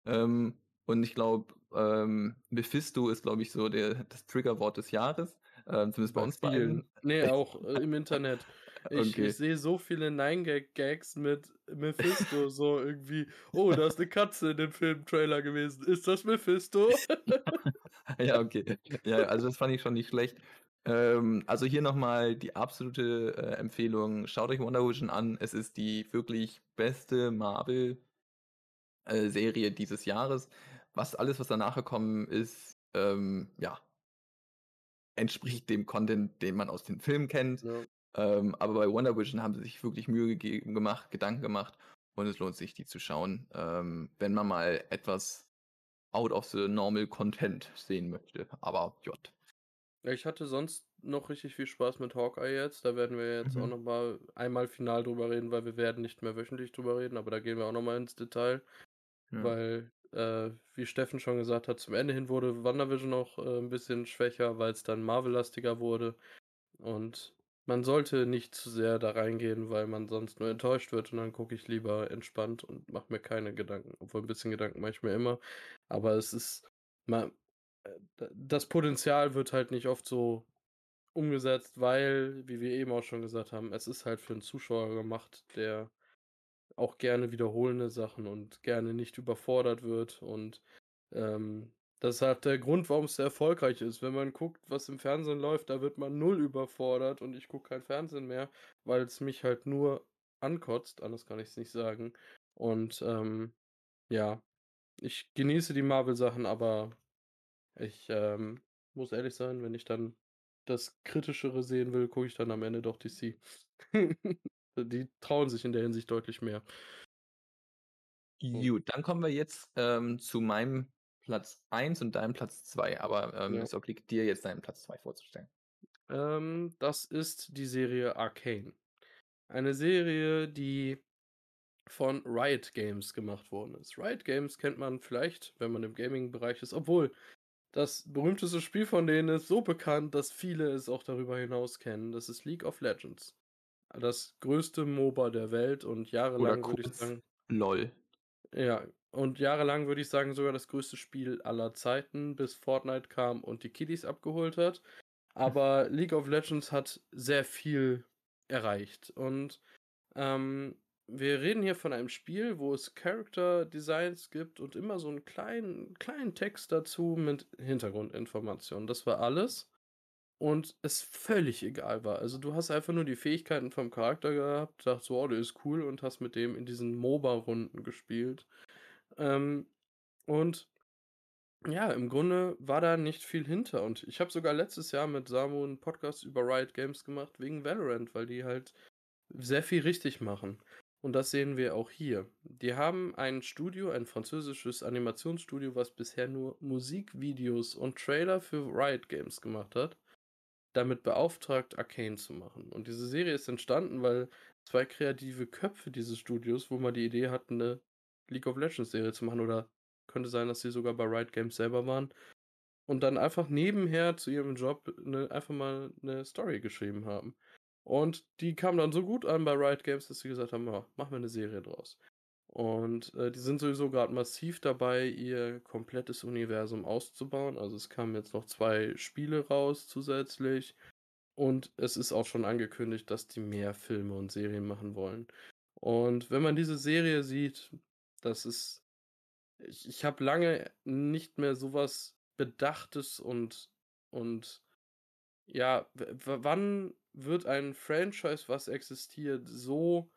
Ähm, und ich glaube, ähm, Mephisto ist, glaube ich, so der das Triggerwort des Jahres, ähm, zumindest bei Bei uns beiden. Ne, auch, äh, im Internet. Ich Okay. ich sehe so viele Nine-Gag-Gags mit Mephisto, so irgendwie: „Oh, da ist 'ne Katze in dem Filmtrailer gewesen. Ist das Mephisto?“ Ja, okay. Ja, also, das fand ich schon nicht schlecht. Ähm, also, hier noch mal die absolute, äh, Empfehlung: Schaut euch WandaVision an. Es ist die wirklich beste Marvel äh, Serie dieses Jahres. Was alles, was danach gekommen ist, ähm, ja entspricht dem Content, den man aus den Filmen kennt. Ja. Ähm, aber bei WandaVision haben sie sich wirklich Mühe gegeben gemacht Gedanken gemacht und es lohnt sich, die zu schauen, ähm, wenn man mal etwas out of the normal content sehen möchte. Aber J. Ich hatte sonst noch richtig viel Spaß mit Hawkeye jetzt. Da werden wir jetzt auch Mhm. noch mal einmal final drüber reden, weil wir werden nicht mehr wöchentlich drüber reden, aber da gehen wir auch noch mal ins Detail. Ja. Weil, äh, wie Steffen schon gesagt hat, zum Ende hin wurde WandaVision auch, äh, 'n bisschen schwächer, weil's dann Marvel-lastiger wurde. Und man sollte nicht zu sehr da reingehen, weil man sonst nur enttäuscht wird und dann gucke ich lieber entspannt und mache mir keine Gedanken. Obwohl 'n bisschen Gedanken mache ich mir immer. Aber es ist ma äh, das Potenzial wird halt nicht oft so umgesetzt, weil, wie wir eben auch schon gesagt haben, es ist halt für 'n Zuschauer gemacht, der auch gerne wiederholende Sachen und gerne nicht überfordert wird. Und, ähm, das ist halt der Grund, warum's so erfolgreich ist. Wenn man guckt, was im Fernsehen läuft, da wird man null überfordert und ich gucke kein Fernsehen mehr, weil's mich halt nur ankotzt, anders kann ich's nicht sagen. Und, ähm, ja, ich genieße die Marvel-Sachen, aber ich, ähm, muss ehrlich sein, wenn ich dann das Kritischere sehen will, gucke ich dann am Ende doch DC. Die trauen sich in der Hinsicht deutlich mehr. Gut, dann kommen wir jetzt, ähm, zu meinem Platz 1 und deinem Platz 2, aber, ähm, Ja. es obliegt dir jetzt deinen Platz 2 vorzustellen. Ähm, das ist die Serie Arcane. Eine Serie, die von Riot Games gemacht worden ist. Riot Games kennt man vielleicht, wenn man im Gaming-Bereich ist, obwohl das berühmteste Spiel von denen ist so bekannt, dass viele es auch darüber hinaus kennen. Das ist League of Legends. das größte MOBA der Welt und jahrelang würde ich sagen. LOL. Ja, und jahrelang würde ich sagen, sogar das größte Spiel aller Zeiten, bis Fortnite kam und die Kiddies abgeholt hat. Aber League of Legends hat sehr viel erreicht. Und ähm, wir reden hier von einem Spiel, wo es Character Designs gibt und immer so einen kleinen, kleinen Text dazu mit Hintergrundinformationen. Das war alles. Und es völlig egal war. Also du hast einfach nur die Fähigkeiten vom Charakter gehabt, dachtest so, oh, der ist cool und hast mit dem in diesen MOBA-Runden gespielt. Ähm, und ja, im Grunde war da nicht viel hinter. Und ich habe sogar letztes Jahr mit Samu einen Podcast über Riot Games gemacht wegen Valorant, weil die halt sehr viel richtig machen. Und das sehen wir auch hier. Die haben ein Studio, ein französisches Animationsstudio, was bisher nur Musikvideos und Trailer für Riot Games gemacht hat, damit beauftragt, Arcane zu machen. Und diese Serie ist entstanden, weil zwei kreative Köpfe dieses Studios, wo man die Idee hatten, eine League of Legends Serie zu machen oder könnte sein, dass sie sogar bei Riot Games selber waren und dann einfach nebenher zu ihrem Job eine, einfach mal eine Story geschrieben haben. Und die kam dann so gut an bei Riot Games, dass sie gesagt haben, ja, machen wir eine Serie draus. Und äh, die sind sowieso gerade massiv dabei, ihr komplettes Universum auszubauen. Also es kamen jetzt noch zwei Spiele raus zusätzlich. Und es ist auch schon angekündigt, dass die mehr Filme und Serien machen wollen. Und wenn man diese Serie sieht, das ist. Ich, ich habe lange nicht mehr sowas Bedachtes und, und ja, wann wird ein Franchise, was existiert, so,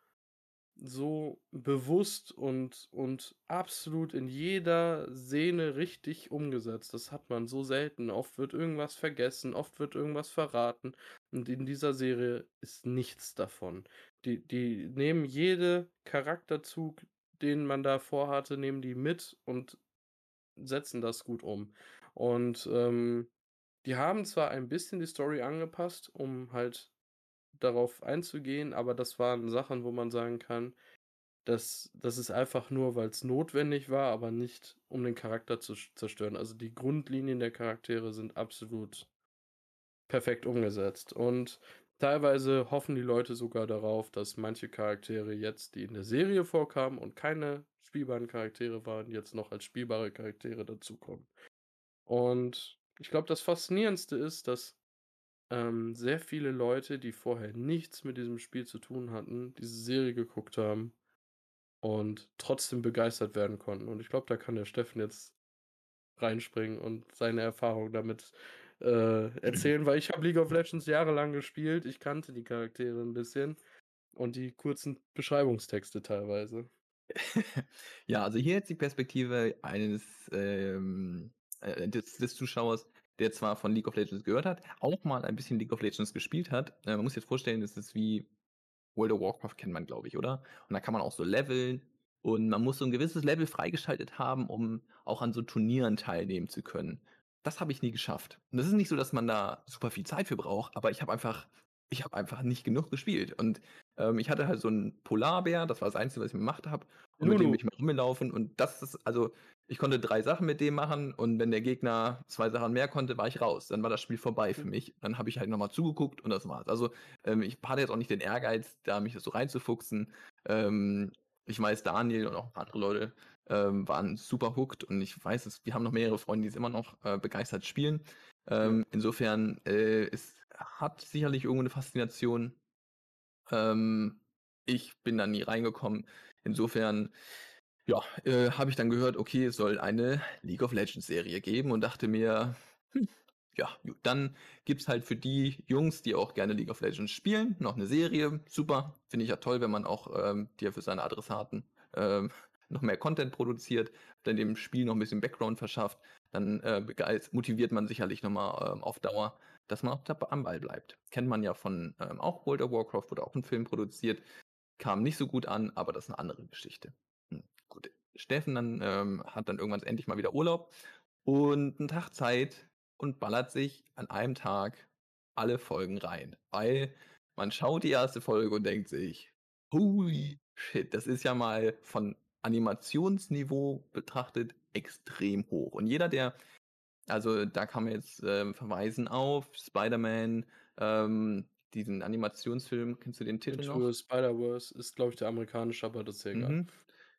so bewusst und, und absolut in jeder Szene richtig umgesetzt? Das hat man so selten. Oft wird irgendwas vergessen, oft wird irgendwas verraten. Und in dieser Serie ist nichts davon. Die, die nehmen jede Charakterzug, den man da vorhatte, nehmen die mit und setzen das gut um. Und ähm, die haben zwar ein bisschen die Story angepasst, um halt darauf einzugehen, aber das waren Sachen, wo man sagen kann, dass das ist einfach nur, weil es notwendig war, aber nicht um den Charakter zu zerstören. Also die Grundlinien der Charaktere sind absolut perfekt umgesetzt. Und Teilweise hoffen die Leute sogar darauf, dass manche Charaktere jetzt, die in der Serie vorkamen und keine spielbaren Charaktere waren, jetzt noch als spielbare Charaktere dazukommen. Und ich glaube, das Faszinierendste ist, dass ähm, sehr viele Leute, die vorher nichts mit diesem Spiel zu tun hatten, diese Serie geguckt haben und trotzdem begeistert werden konnten. Und ich glaube, da kann der Steffen jetzt reinspringen und seine Erfahrung damit äh, erzählen, weil ich habe League of Legends jahrelang gespielt. Ich kannte die Charaktere ein bisschen und die kurzen Beschreibungstexte teilweise. ja, also hier jetzt die Perspektive eines ähm, äh, des, des, Zuschauers, der zwar von League of Legends gehört hat, auch mal ein bisschen League of Legends gespielt hat. Äh, man muss jetzt vorstellen, das ist wie World of Warcraft kennt man, glaube ich, oder? Und da kann man auch so leveln und man muss so ein gewisses Level freigeschaltet haben, um auch an so Turnieren teilnehmen zu können das habe ich nie geschafft. Und das ist nicht so, dass man da super viel Zeit für braucht, aber ich habe einfach, ich habe einfach nicht genug gespielt. Und ähm, ich hatte halt so einen Polarbär, das war das Einzige, was ich gemacht habe. Und Lulu. mit dem bin ich mal rumgelaufen. Und das ist, also, ich konnte drei Sachen mit dem machen und wenn der Gegner zwei Sachen mehr konnte, war ich raus. Dann war das Spiel vorbei für mich. Dann habe ich halt nochmal zugeguckt und das war's. Also ähm, ich hatte jetzt auch nicht den Ehrgeiz, da mich so reinzufuchsen. Ähm, ich weiß, Daniel und auch andere Leute ähm, waren super hooked und ich weiß, es, wir haben noch mehrere Freunde, die es immer noch äh, begeistert spielen. Ähm, insofern, äh, es hat sicherlich irgendwo eine Faszination. Ähm, ich bin da nie reingekommen. Insofern, ja, äh, habe ich dann gehört, okay, es soll eine League of Legends Serie geben und dachte mir, hm, ja, gut, dann gibt es halt für die Jungs, die auch gerne League of Legends spielen, noch eine Serie. Super, finde ich ja toll, wenn man auch ähm, dir für seine Adressaten ähm, noch mehr Content produziert, dann dem Spiel noch ein bisschen Background verschafft, dann äh, motiviert man sicherlich nochmal ähm, auf Dauer, dass man auch am Ball bleibt. Kennt man ja von ähm, auch World of Warcraft, wurde auch ein Film produziert, kam nicht so gut an, aber das ist eine andere Geschichte. Hm, gut, Steffen dann ähm, hat dann irgendwann endlich mal wieder Urlaub und einen Tag Zeit und ballert sich an einem Tag alle Folgen rein, weil man schaut die erste Folge und denkt sich, holy shit, das ist ja mal von Animationsniveau betrachtet extrem hoch. Und jeder, der, also da kann man jetzt äh, verweisen auf Spider-Man, ähm, diesen Animationsfilm, kennst du den Titel noch? Spider-Verse ist, glaube ich, der amerikanische, aber das ist ja egal. Mhm.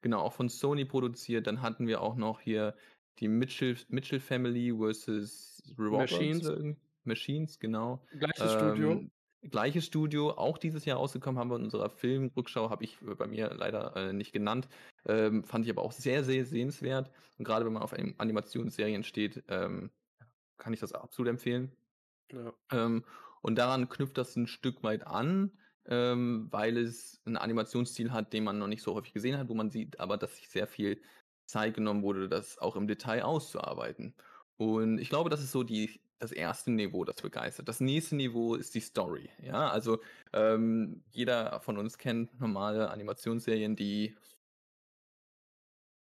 Genau, auch von Sony produziert. Dann hatten wir auch noch hier die Mitchell, Mitchell Family vs. Machines. Machines, genau. Gleiches ähm, Studio. Gleiches Studio, auch dieses Jahr rausgekommen, haben wir in unserer Filmrückschau, habe ich bei mir leider äh, nicht genannt. Ähm, fand ich aber auch sehr, sehr sehenswert. Und gerade wenn man auf Animationsserien steht, ähm, kann ich das absolut empfehlen. Ja. Ähm, und daran knüpft das ein Stück weit an, ähm, weil es einen Animationsstil hat, den man noch nicht so häufig gesehen hat, wo man sieht, aber dass sich sehr viel Zeit genommen wurde, das auch im Detail auszuarbeiten. Und ich glaube, das ist so die, das erste Niveau, das begeistert. Das nächste Niveau ist die Story. Ja, also ähm, jeder von uns kennt normale Animationsserien, die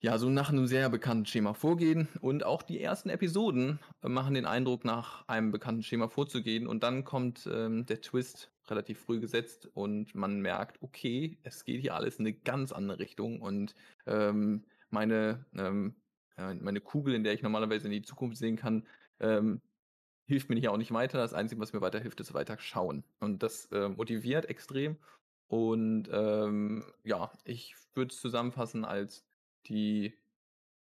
ja, so nach einem sehr bekannten Schema vorgehen. Und auch die ersten Episoden machen den Eindruck, nach einem bekannten Schema vorzugehen. Und dann kommt ähm, der Twist relativ früh gesetzt und man merkt, okay, es geht hier alles in eine ganz andere Richtung. Und ähm, meine, ähm, meine Kugel, in der ich normalerweise in die Zukunft sehen kann, ähm, hilft mir hier auch nicht weiter. Das Einzige, was mir weiterhilft, ist weiter schauen. Und das äh, motiviert extrem. Und ähm, ja, ich würde es zusammenfassen als die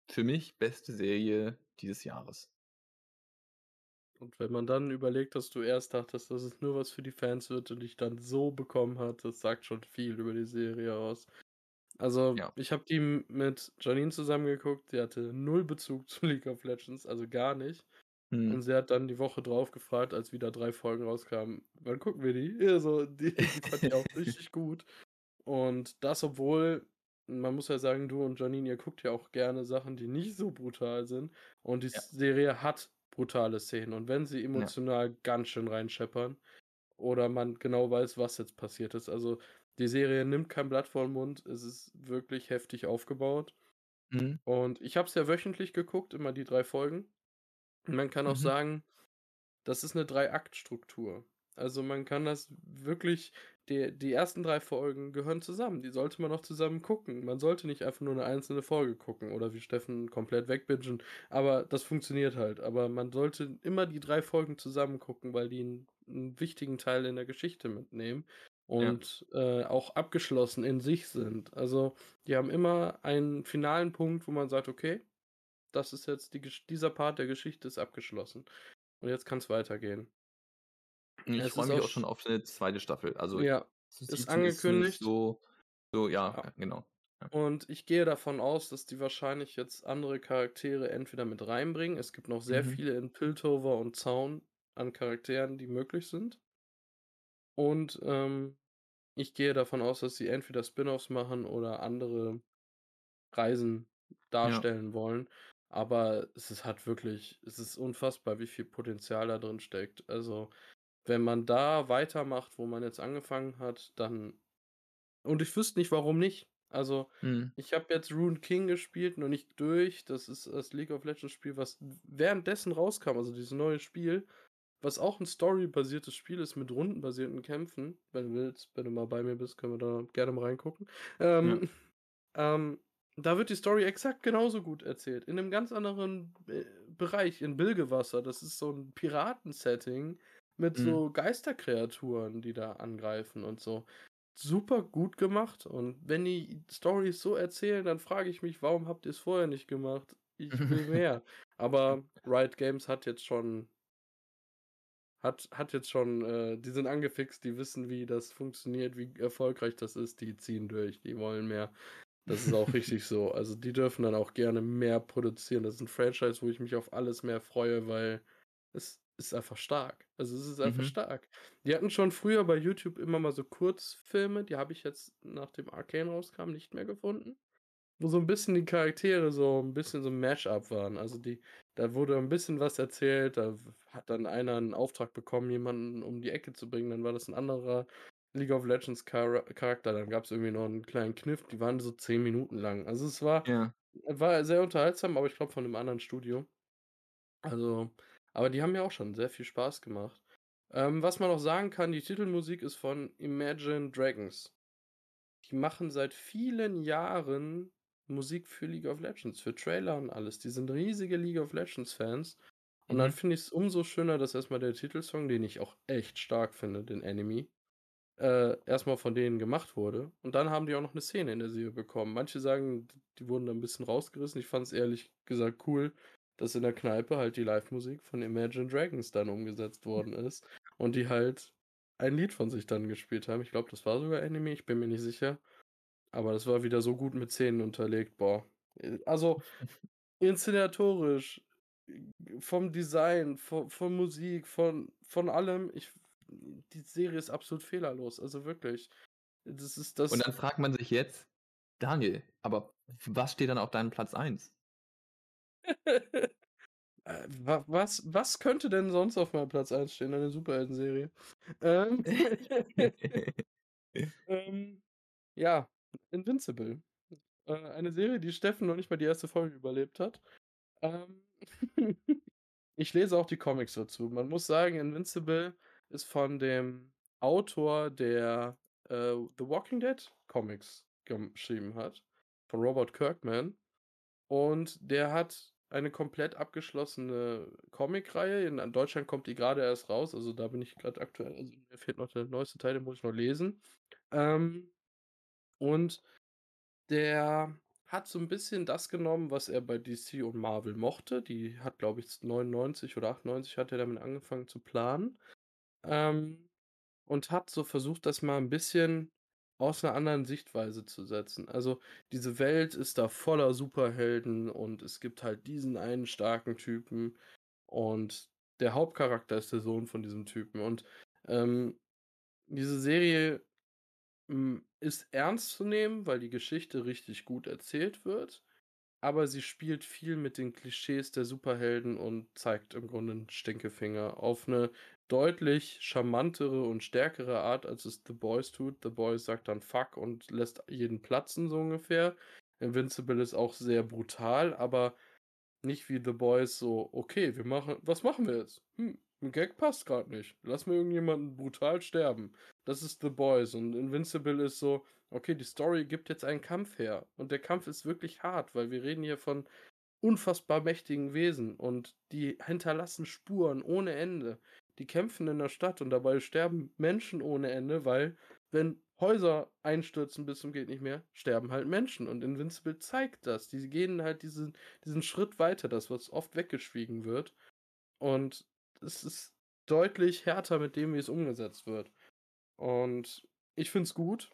für mich beste Serie dieses Jahres. Und wenn man dann überlegt, dass du erst dachtest, dass es nur was für die Fans wird und dich dann so bekommen hat, das sagt schon viel über die Serie aus. Also, ja. ich habe die mit Janine zusammengeguckt, die hatte null Bezug zu League of Legends, also gar nicht. Hm. Und sie hat dann die Woche drauf gefragt, als wieder drei Folgen rauskamen, wann gucken wir die? Also, die, die fand ich auch richtig gut. Und das, obwohl man muss ja sagen, du und Janine, ihr guckt ja auch gerne Sachen, die nicht so brutal sind. Und die ja. Serie hat brutale Szenen. Und wenn sie emotional ja. ganz schön reinscheppern oder man genau weiß, was jetzt passiert ist. Also die Serie nimmt kein Blatt vor den Mund. Es ist wirklich heftig aufgebaut. Mhm. Und ich habe es ja wöchentlich geguckt, immer die drei Folgen. Man kann auch mhm. sagen, das ist eine Drei-Akt-Struktur. Also man kann das wirklich die, die ersten drei Folgen gehören zusammen. Die sollte man auch zusammen gucken. Man sollte nicht einfach nur eine einzelne Folge gucken oder wie Steffen komplett wegbingen. Aber das funktioniert halt. Aber man sollte immer die drei Folgen zusammen gucken, weil die einen, einen wichtigen Teil in der Geschichte mitnehmen und ja. äh, auch abgeschlossen in sich sind. Also die haben immer einen finalen Punkt, wo man sagt, okay, das ist jetzt die, dieser Part der Geschichte ist abgeschlossen. Und jetzt kann es weitergehen. Ich freue mich auch schon auf eine zweite Staffel. Also ja, ist angekündigt. So, so ja, ja. genau. Ja. Und ich gehe davon aus, dass die wahrscheinlich jetzt andere Charaktere entweder mit reinbringen. Es gibt noch sehr mhm. viele in Piltover und Zaun an Charakteren, die möglich sind. Und ähm, ich gehe davon aus, dass sie entweder Spin-offs machen oder andere Reisen darstellen ja. wollen. Aber es ist halt wirklich, es ist unfassbar, wie viel Potenzial da drin steckt. Also wenn man da weitermacht, wo man jetzt angefangen hat, dann. Und ich wüsste nicht, warum nicht. Also, mhm. ich habe jetzt Rune King gespielt, noch nicht durch. Das ist das League of Legends Spiel, was währenddessen rauskam, also dieses neue Spiel, was auch ein storybasiertes Spiel ist mit rundenbasierten Kämpfen. Wenn du willst, wenn du mal bei mir bist, können wir da gerne mal reingucken. Ähm, ja. ähm, da wird die Story exakt genauso gut erzählt. In einem ganz anderen äh, Bereich, in Bilgewasser. Das ist so ein Piratensetting mit mhm. so Geisterkreaturen, die da angreifen und so. Super gut gemacht. Und wenn die Stories so erzählen, dann frage ich mich, warum habt ihr es vorher nicht gemacht? Ich will mehr. Aber Riot Games hat jetzt schon hat, hat jetzt schon, äh, die sind angefixt, die wissen, wie das funktioniert, wie erfolgreich das ist, die ziehen durch, die wollen mehr. Das ist auch richtig so. Also die dürfen dann auch gerne mehr produzieren. Das ist ein Franchise, wo ich mich auf alles mehr freue, weil es ist einfach stark. Also es ist einfach mhm. stark. Die hatten schon früher bei YouTube immer mal so Kurzfilme, die habe ich jetzt nach dem Arcane rauskam nicht mehr gefunden. Wo so ein bisschen die Charaktere so ein bisschen so ein Mash-up waren. Also die, da wurde ein bisschen was erzählt, da hat dann einer einen Auftrag bekommen, jemanden um die Ecke zu bringen, dann war das ein anderer League of Legends Char Charakter, dann gab es irgendwie noch einen kleinen Kniff, die waren so zehn Minuten lang. Also es war, ja. war sehr unterhaltsam, aber ich glaube von einem anderen Studio. Also, aber die haben mir auch schon sehr viel Spaß gemacht. Ähm, was man noch sagen kann, die Titelmusik ist von Imagine Dragons. Die machen seit vielen Jahren Musik für League of Legends, für Trailer und alles. Die sind riesige League of Legends Fans. Und dann Mhm. finde ich's umso schöner, dass erst mal der Titelsong, den ich auch echt stark finde, den „Enemy“, äh, erst mal von denen gemacht wurde. Und dann haben die auch noch 'ne Szene in der Serie bekommen. Manche sagen, die wurden da 'n bisschen rausgerissen. Ich fand's ehrlich gesagt cool, dass in der Kneipe halt die Livemusik von Imagine Dragons dann umgesetzt worden ist und die halt ein Lied von sich dann gespielt haben. Ich glaube, das war sogar „Enemy“, ich bin mir nicht sicher. Aber das war wieder so gut mit Szenen unterlegt, boah. Äh, also inszenatorisch, g vom Design, vo von Musik, von von allem. Ich die Serie ist absolut fehlerlos, also wirklich. Das ist Und das dann fragt man sich jetzt: „Daniel, aber was steht dann auf deinem Platz 1?“ Äh, wa was was könnte denn sonst auf meinem Platz 1 stehen? Eine Superheldenserie? Ähm, ähm, ja, „Invincible“. Äh, eine Serie, die Steffen noch nicht mal die 1. Folge überlebt hat. Ähm, ich lese auch die Comics dazu. Man muss sagen, „Invincible“ ist von dem Autor, der, äh, „The Walking Dead“ Comics geschrieben hat, von Robert Kirkman. Und der hat eine komplett abgeschlossene Comicreihe. In an Deutschland kommt die grade erst raus, also da bin ich grad aktuell also mir fehlt noch der neueste Teil, den muss ich noch lesen. Ähm, und der hat so 'n bisschen das genommen, was er bei DC und Marvel mochte. Die hat, glaube ich, z 99 oder 98 hat er damit angefangen zu planen. Ähm, und hat so versucht, das mal 'n bisschen aus 'ner anderen Sichtweise zu setzen. Also, diese Welt ist da voller Superhelden und es gibt halt diesen einen starken Typen und der Hauptcharakter ist der Sohn von diesem Typen. Und, ähm, diese Serie, hm, ist ernst zu nehmen, weil die Geschichte richtig gut erzählt wird, aber sie spielt viel mit den Klischees der Superhelden und zeigt im Grunde 'n Stinkefinger auf 'ne deutlich charmantere und stärkere Art, als es „The Boys“ tut. „The Boys“ sagt dann „Fuck“ und lässt jeden platzen, so ungefähr. „Invincible“ ist auch sehr brutal, aber nicht wie „The Boys“ so: „Okay, wir machen was machen wir jetzt? Hm, 'n Gag passt grad nicht. Lass mal irgendjemanden brutal sterben.“ Das ist „The Boys“ und „Invincible“ ist so: „Okay, die Story gibt jetzt einen Kampf her.“ Und der Kampf ist wirklich hart, weil wir reden hier von unfassbar mächtigen Wesen und die hinterlassen Spuren ohne Ende. Die kämpfen in der Stadt und dabei sterben Menschen ohne Ende, weil, wenn Häuser einstürzen bis zum geht nicht mehr, sterben halt Menschen und „Invincible“ zeigt das. Die gehen halt diesen diesen Schritt weiter, das, was oft weggeschwiegen wird. Und es ist deutlich härter mit dem, wie es umgesetzt wird. Und ich finde es gut,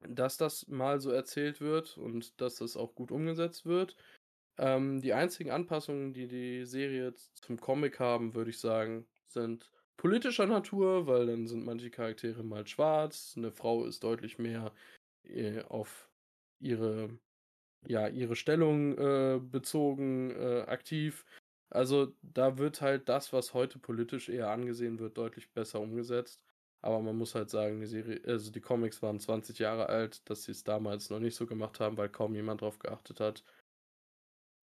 dass das mal so erzählt wird und dass das auch gut umgesetzt wird. Ähm, die einzigen Anpassungen, die die Serie zum Comic haben, würde ich sagen, sind politischer Natur, weil dann sind manche Charaktere mal schwarz. 'Ne Frau ist deutlich mehr, äh, auf ihre ja, ihre Stellung, äh, bezogen, äh, aktiv. Also, da wird halt das, was heute politisch eher angesehen wird, deutlich besser umgesetzt. Aber man muss halt sagen, die Serie also die Comics waren 20 Jahre alt, dass sie's damals noch nicht so gemacht haben, weil kaum jemand drauf geachtet hat.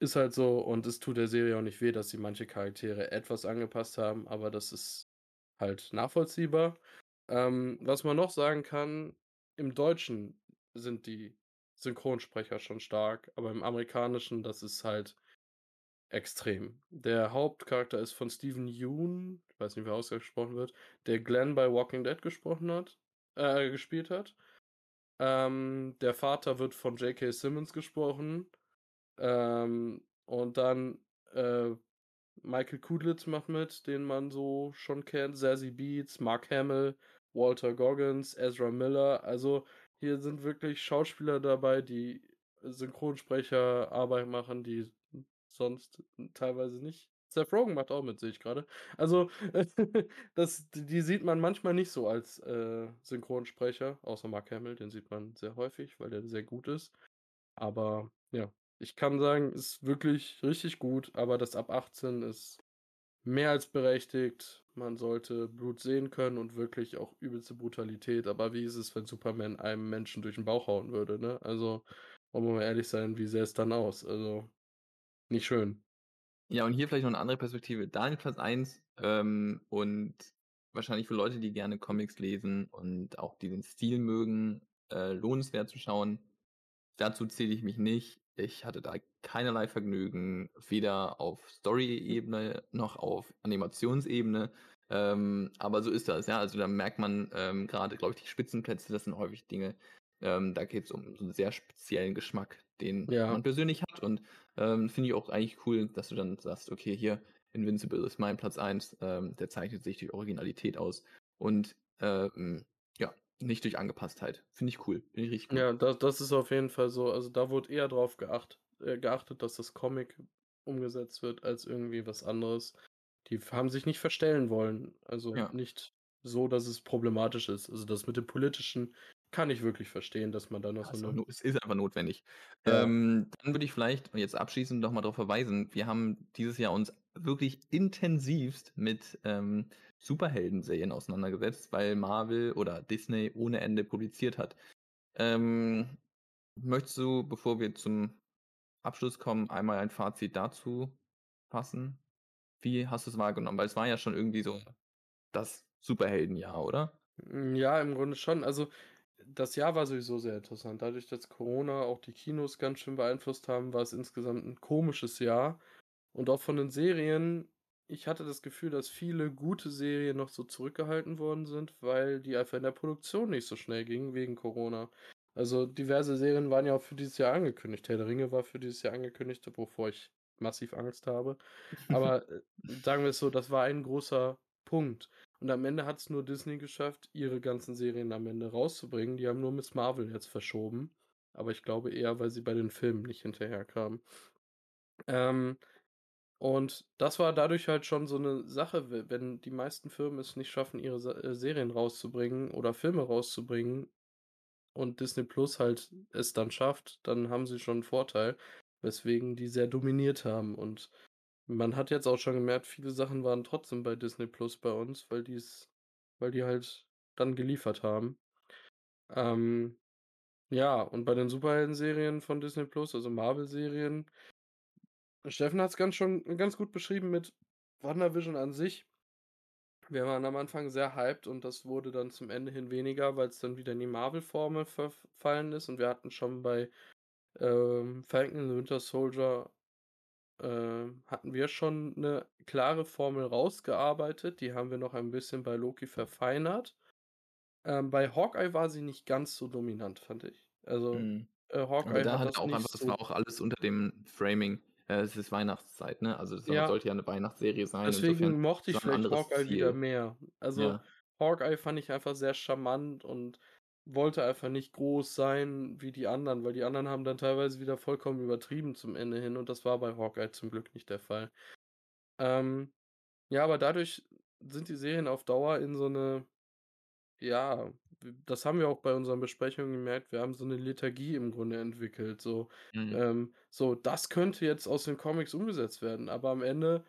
Ist halt so und es tut der Serie auch nicht weh, dass sie manche Charaktere etwas angepasst haben, aber das ist halt nachvollziehbar. Ähm, was man noch sagen kann, im Deutschen sind die Synchronsprecher schon stark, aber im Amerikanischen, das ist halt extrem. Der Hauptcharakter ist von Steven Yeun, ich weiß nicht, wie er ausgesprochen wird, der Glenn bei „Walking Dead“ gesprochen hat äh, gespielt hat. Ähm, der Vater wird von J.K. Simmons gesprochen. Ähm, und dann, äh, Michael Cudlitz macht mit, den man so schon kennt, Zazie Beetz, Mark Hamill, Walton Goggins, Ezra Miller. Also, hier sind wirklich Schauspieler dabei, die Synchronsprecherarbeit machen, die sonst teilweise nicht Seth Rogen macht auch mit, sehe ich grade. Also, das die sieht man manchmal nicht so als, äh, Synchronsprecher, außer Mark Hamill, den sieht man sehr häufig, weil der sehr gut ist. Aber ja, ich kann sagen, ist wirklich richtig gut, aber das ab 18 ist mehr als berechtigt. Man sollte Blut sehen können und wirklich auch übelste Brutalität. Aber wie ist es, wenn Superman einem Menschen durch 'n Bauch hauen würde, ne? Also, wollen wir mal ehrlich sein, wie sähe es dann aus? Also, nicht schön. Ja, und hier vielleicht noch 'ne andere Perspektive. Daniel Platz 1, ähm, und wahrscheinlich für Leute, die gerne Comics lesen und auch die den Stil mögen, äh, lohnenswert zu schauen. Dazu zähle ich mich nicht. Ich hatte da keinerlei Vergnügen, weder auf Story-Ebene noch auf Animationsebene. Ähm, aber so ist das, ja. Also da merkt man ähm, gerade, glaube ich, die Spitzenplätze, das sind häufig Dinge, ähm, da geht es um so einen sehr speziellen Geschmack, den Ja. man persönlich hat. Und ähm, finde ich auch eigentlich cool, dass du dann sagst, okay, hier, Invincible ist mein Platz 1, ähm, der zeichnet sich durch Originalität aus. Und ähm, nicht durch Angepasstheit. Finde ich cool. Finde ich richtig cool. Ja, das, das ist auf jeden Fall so. Also da wurde eher drauf geacht, äh, geachtet, dass das Comic umgesetzt wird, als irgendwie was anderes. Die haben sich nicht verstellen wollen. Also Ja. nicht so, dass es problematisch ist. Also das mit dem Politischen kann ich wirklich verstehen, dass man da noch Ja, so eine. es ist einfach notwendig. Ja. Ähm, dann würde ich vielleicht jetzt abschließend noch mal darauf verweisen, wir haben dieses Jahr uns wirklich intensivst mit ähm, Superhelden-Serien auseinandergesetzt, weil Marvel oder Disney ohne Ende publiziert hat. Ähm, möchtest du, bevor wir zum Abschluss kommen, einmal ein Fazit dazu fassen? Wie hast du es wahrgenommen? Weil es war ja schon irgendwie so das Superheldenjahr, oder? Mm, Ja, im Grunde schon. Also das Jahr war sowieso sehr interessant. Dadurch, dass Corona auch die Kinos ganz schön beeinflusst haben, war es insgesamt ein komisches Jahr. Und auch von den Serien, ich hatte das Gefühl, dass viele gute Serien noch so zurückgehalten worden sind, weil die einfach in der Produktion nicht so schnell gingen wegen Corona. Also diverse Serien waren ja auch für dieses Jahr angekündigt. Herr der Ringe war für dieses Jahr angekündigt, wovor ich massiv Angst habe. Aber äh, sagen wir es so, das war ein großer Punkt. Und am Ende hat es nur Disney geschafft, ihre ganzen Serien am Ende rauszubringen. Die haben nur Miss Marvel jetzt verschoben. Aber ich glaube eher, weil sie bei den Filmen nicht hinterherkamen. Ähm, und das war dadurch halt schon so eine Sache, we- wenn die meisten Firmen es nicht schaffen, ihre äh, Serien rauszubringen oder Filme rauszubringen und Disney Plus halt es dann schafft, dann haben sie schon einen Vorteil, weswegen die sehr dominiert haben. Und man hat jetzt auch schon gemerkt, viele Sachen waren trotzdem bei Disney Plus bei uns, weil die's, weil die halt dann geliefert haben. Ähm, ja, und bei den Superhelden-Serien von Disney Plus, also Marvel-Serien, Steffen hat es ganz schon ganz gut beschrieben mit WandaVision an sich. Wir waren am Anfang sehr hyped und das wurde dann zum Ende hin weniger, weil es dann wieder in die Marvel-Formel verfallen ist. Und wir hatten schon bei ähm, Falcon and the Winter Soldier äh, hatten wir schon eine klare Formel rausgearbeitet. Die haben wir noch ein bisschen bei Loki verfeinert. Ähm, bei Hawkeye war sie nicht ganz so dominant, fand ich. Also Mhm. äh, Aber Hawkeye da hat das auch einfach, das so war auch alles unter dem Framing, äh, es ist Weihnachtszeit, ne? Also soll- Ja. sollte ja eine Weihnachtsserie sein. Deswegen Insofern mochte ich vielleicht Hawkeye wieder Ziel. mehr. Also Ja. Hawkeye fand ich einfach sehr charmant und wollte einfach nicht groß sein wie die anderen, weil die anderen haben dann teilweise wieder vollkommen übertrieben zum Ende hin und das war bei Hawkeye zum Glück nicht der Fall. Ähm, ja, aber dadurch sind die Serien auf Dauer in so eine, ja, das haben wir auch bei unseren Besprechungen gemerkt, wir haben so eine Lethargie im Grunde entwickelt. So, Mhm. ähm, so, das könnte jetzt aus den Comics umgesetzt werden, aber am Ende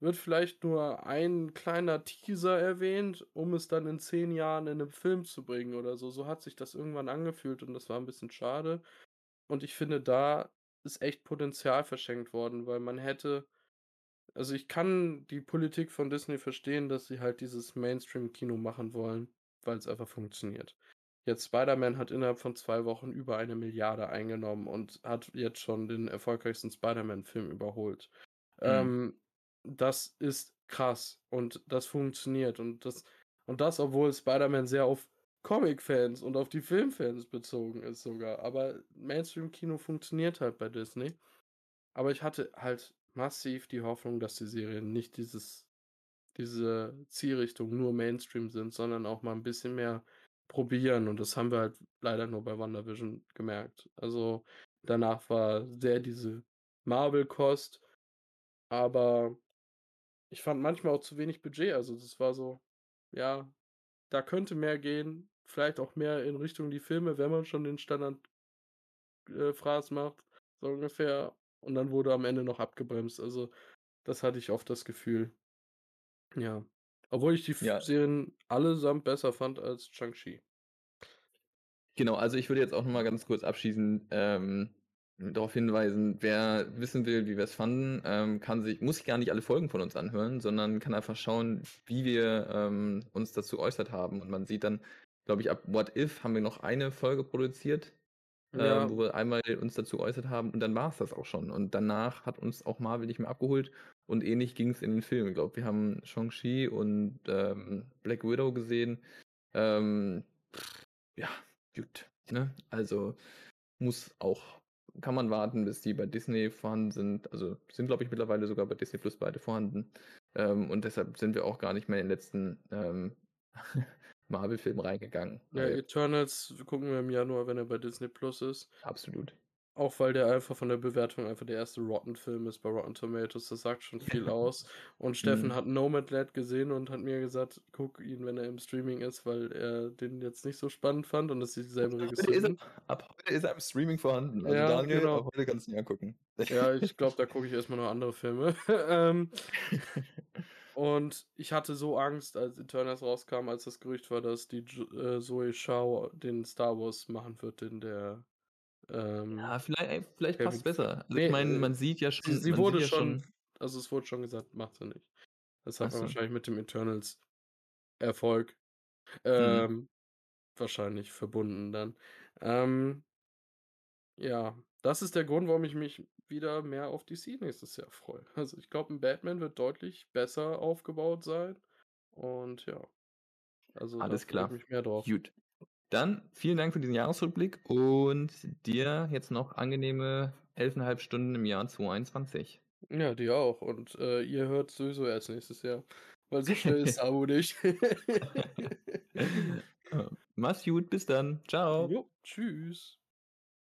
wird vielleicht nur ein kleiner Teaser erwähnt, um es dann in zehn Jahren in einem Film zu bringen oder so. So hat sich das irgendwann angefühlt und das war ein bisschen schade. Und ich finde, da ist echt Potenzial verschenkt worden, weil man hätte, also ich kann die Politik von Disney verstehen, dass sie halt dieses Mainstream-Kino machen wollen, weil es einfach funktioniert. Jetzt Spider-Man hat innerhalb von zwei Wochen über eine Milliarde eingenommen und hat jetzt schon den erfolgreichsten Spider-Man-Film überholt. Mhm. Ähm, das ist krass und das funktioniert und das und das, obwohl Spider-Man sehr auf Comic-Fans und auf die Filmfans bezogen ist sogar. Aber Mainstream-Kino funktioniert halt bei Disney. Aber ich hatte halt massiv die Hoffnung, dass die Serien nicht dieses, diese Zielrichtung nur Mainstream sind, sondern auch mal ein bisschen mehr probieren. Und das haben wir halt leider nur bei WandaVision gemerkt. Also danach war sehr diese Marvel-Kost, aber ich fand manchmal auch zu wenig Budget. Also das war so, ja, da könnte mehr gehen. Vielleicht auch mehr in Richtung die Filme, wenn man schon den Standard äh, macht, so ungefähr. Und dann wurde am Ende noch abgebremst. Also, das hatte ich oft das Gefühl. Ja. Obwohl ich die Ja. Serien allesamt besser fand als Shang-Chi. Genau, also ich würde jetzt auch nochmal ganz kurz abschließend ähm, darauf hinweisen, wer wissen will, wie wir es fanden, ähm, kann sich, muss sich gar nicht alle Folgen von uns anhören, sondern kann einfach schauen, wie wir ähm, uns dazu geäußert haben. Und man sieht dann, glaube ich, ab What If haben wir noch eine Folge produziert. Ja. Ähm, wo wir einmal uns dazu geäußert haben und dann war es das auch schon. Und danach hat uns auch Marvel nicht mehr abgeholt und ähnlich ging es in den Filmen. Ich glaube, wir haben Shang-Chi und ähm, Black Widow gesehen. Ähm, ja, gut. Ne? Also muss auch, kann man warten, bis die bei Disney vorhanden sind. Also sind, glaube ich, mittlerweile sogar bei Disney Plus beide vorhanden. Ähm, und deshalb sind wir auch gar nicht mehr in den letzten ähm, Marvel-Film reingegangen. Ja, Eternals gucken wir im Januar, wenn er bei Disney Plus ist. Absolut. Auch weil der einfach von der Bewertung einfach der erste Rotten-Film ist bei Rotten Tomatoes. Das sagt schon viel aus. Und Steffen mhm. hat Nomadland gesehen und hat mir gesagt, guck ihn, wenn er im Streaming ist, weil er den jetzt nicht so spannend fand und das ist dieselbe Regisseur. Ab heute ist er im Streaming vorhanden. Also ja, Daniel, genau. ab heute kannst du ihn angucken. Ja, ich glaube, da gucke ich erstmal noch andere Filme. ähm, und ich hatte so Angst, als Eternals rauskam, als das Gerücht war, dass die äh, Zoe Shaw den Star Wars machen wird, den der. Ähm, ja, vielleicht, vielleicht passt es besser. Also nee, ich meine, man sieht ja schon. Sie, sie wurde ja schon, Also es wurde schon gesagt, macht sie nicht. Das hat man wahrscheinlich mit dem Eternals Erfolg mhm. ähm, mhm. wahrscheinlich verbunden dann. Ähm, ja, das ist der Grund, warum ich mich wieder mehr auf DC nächstes Jahr freue. Also ich glaube, ein Batman wird deutlich besser aufgebaut sein. Und ja. Also alles klar. Ich mich mehr drauf. Gut. Dann vielen Dank für diesen Jahresrückblick und dir jetzt noch angenehme elfeinhalb Stunden im Jahr 2021. Ja, dir auch. Und äh, ihr hört sowieso erst nächstes Jahr. Weil so schnell ist Abo nicht. Mach's gut, bis dann. Ciao. Jo, tschüss.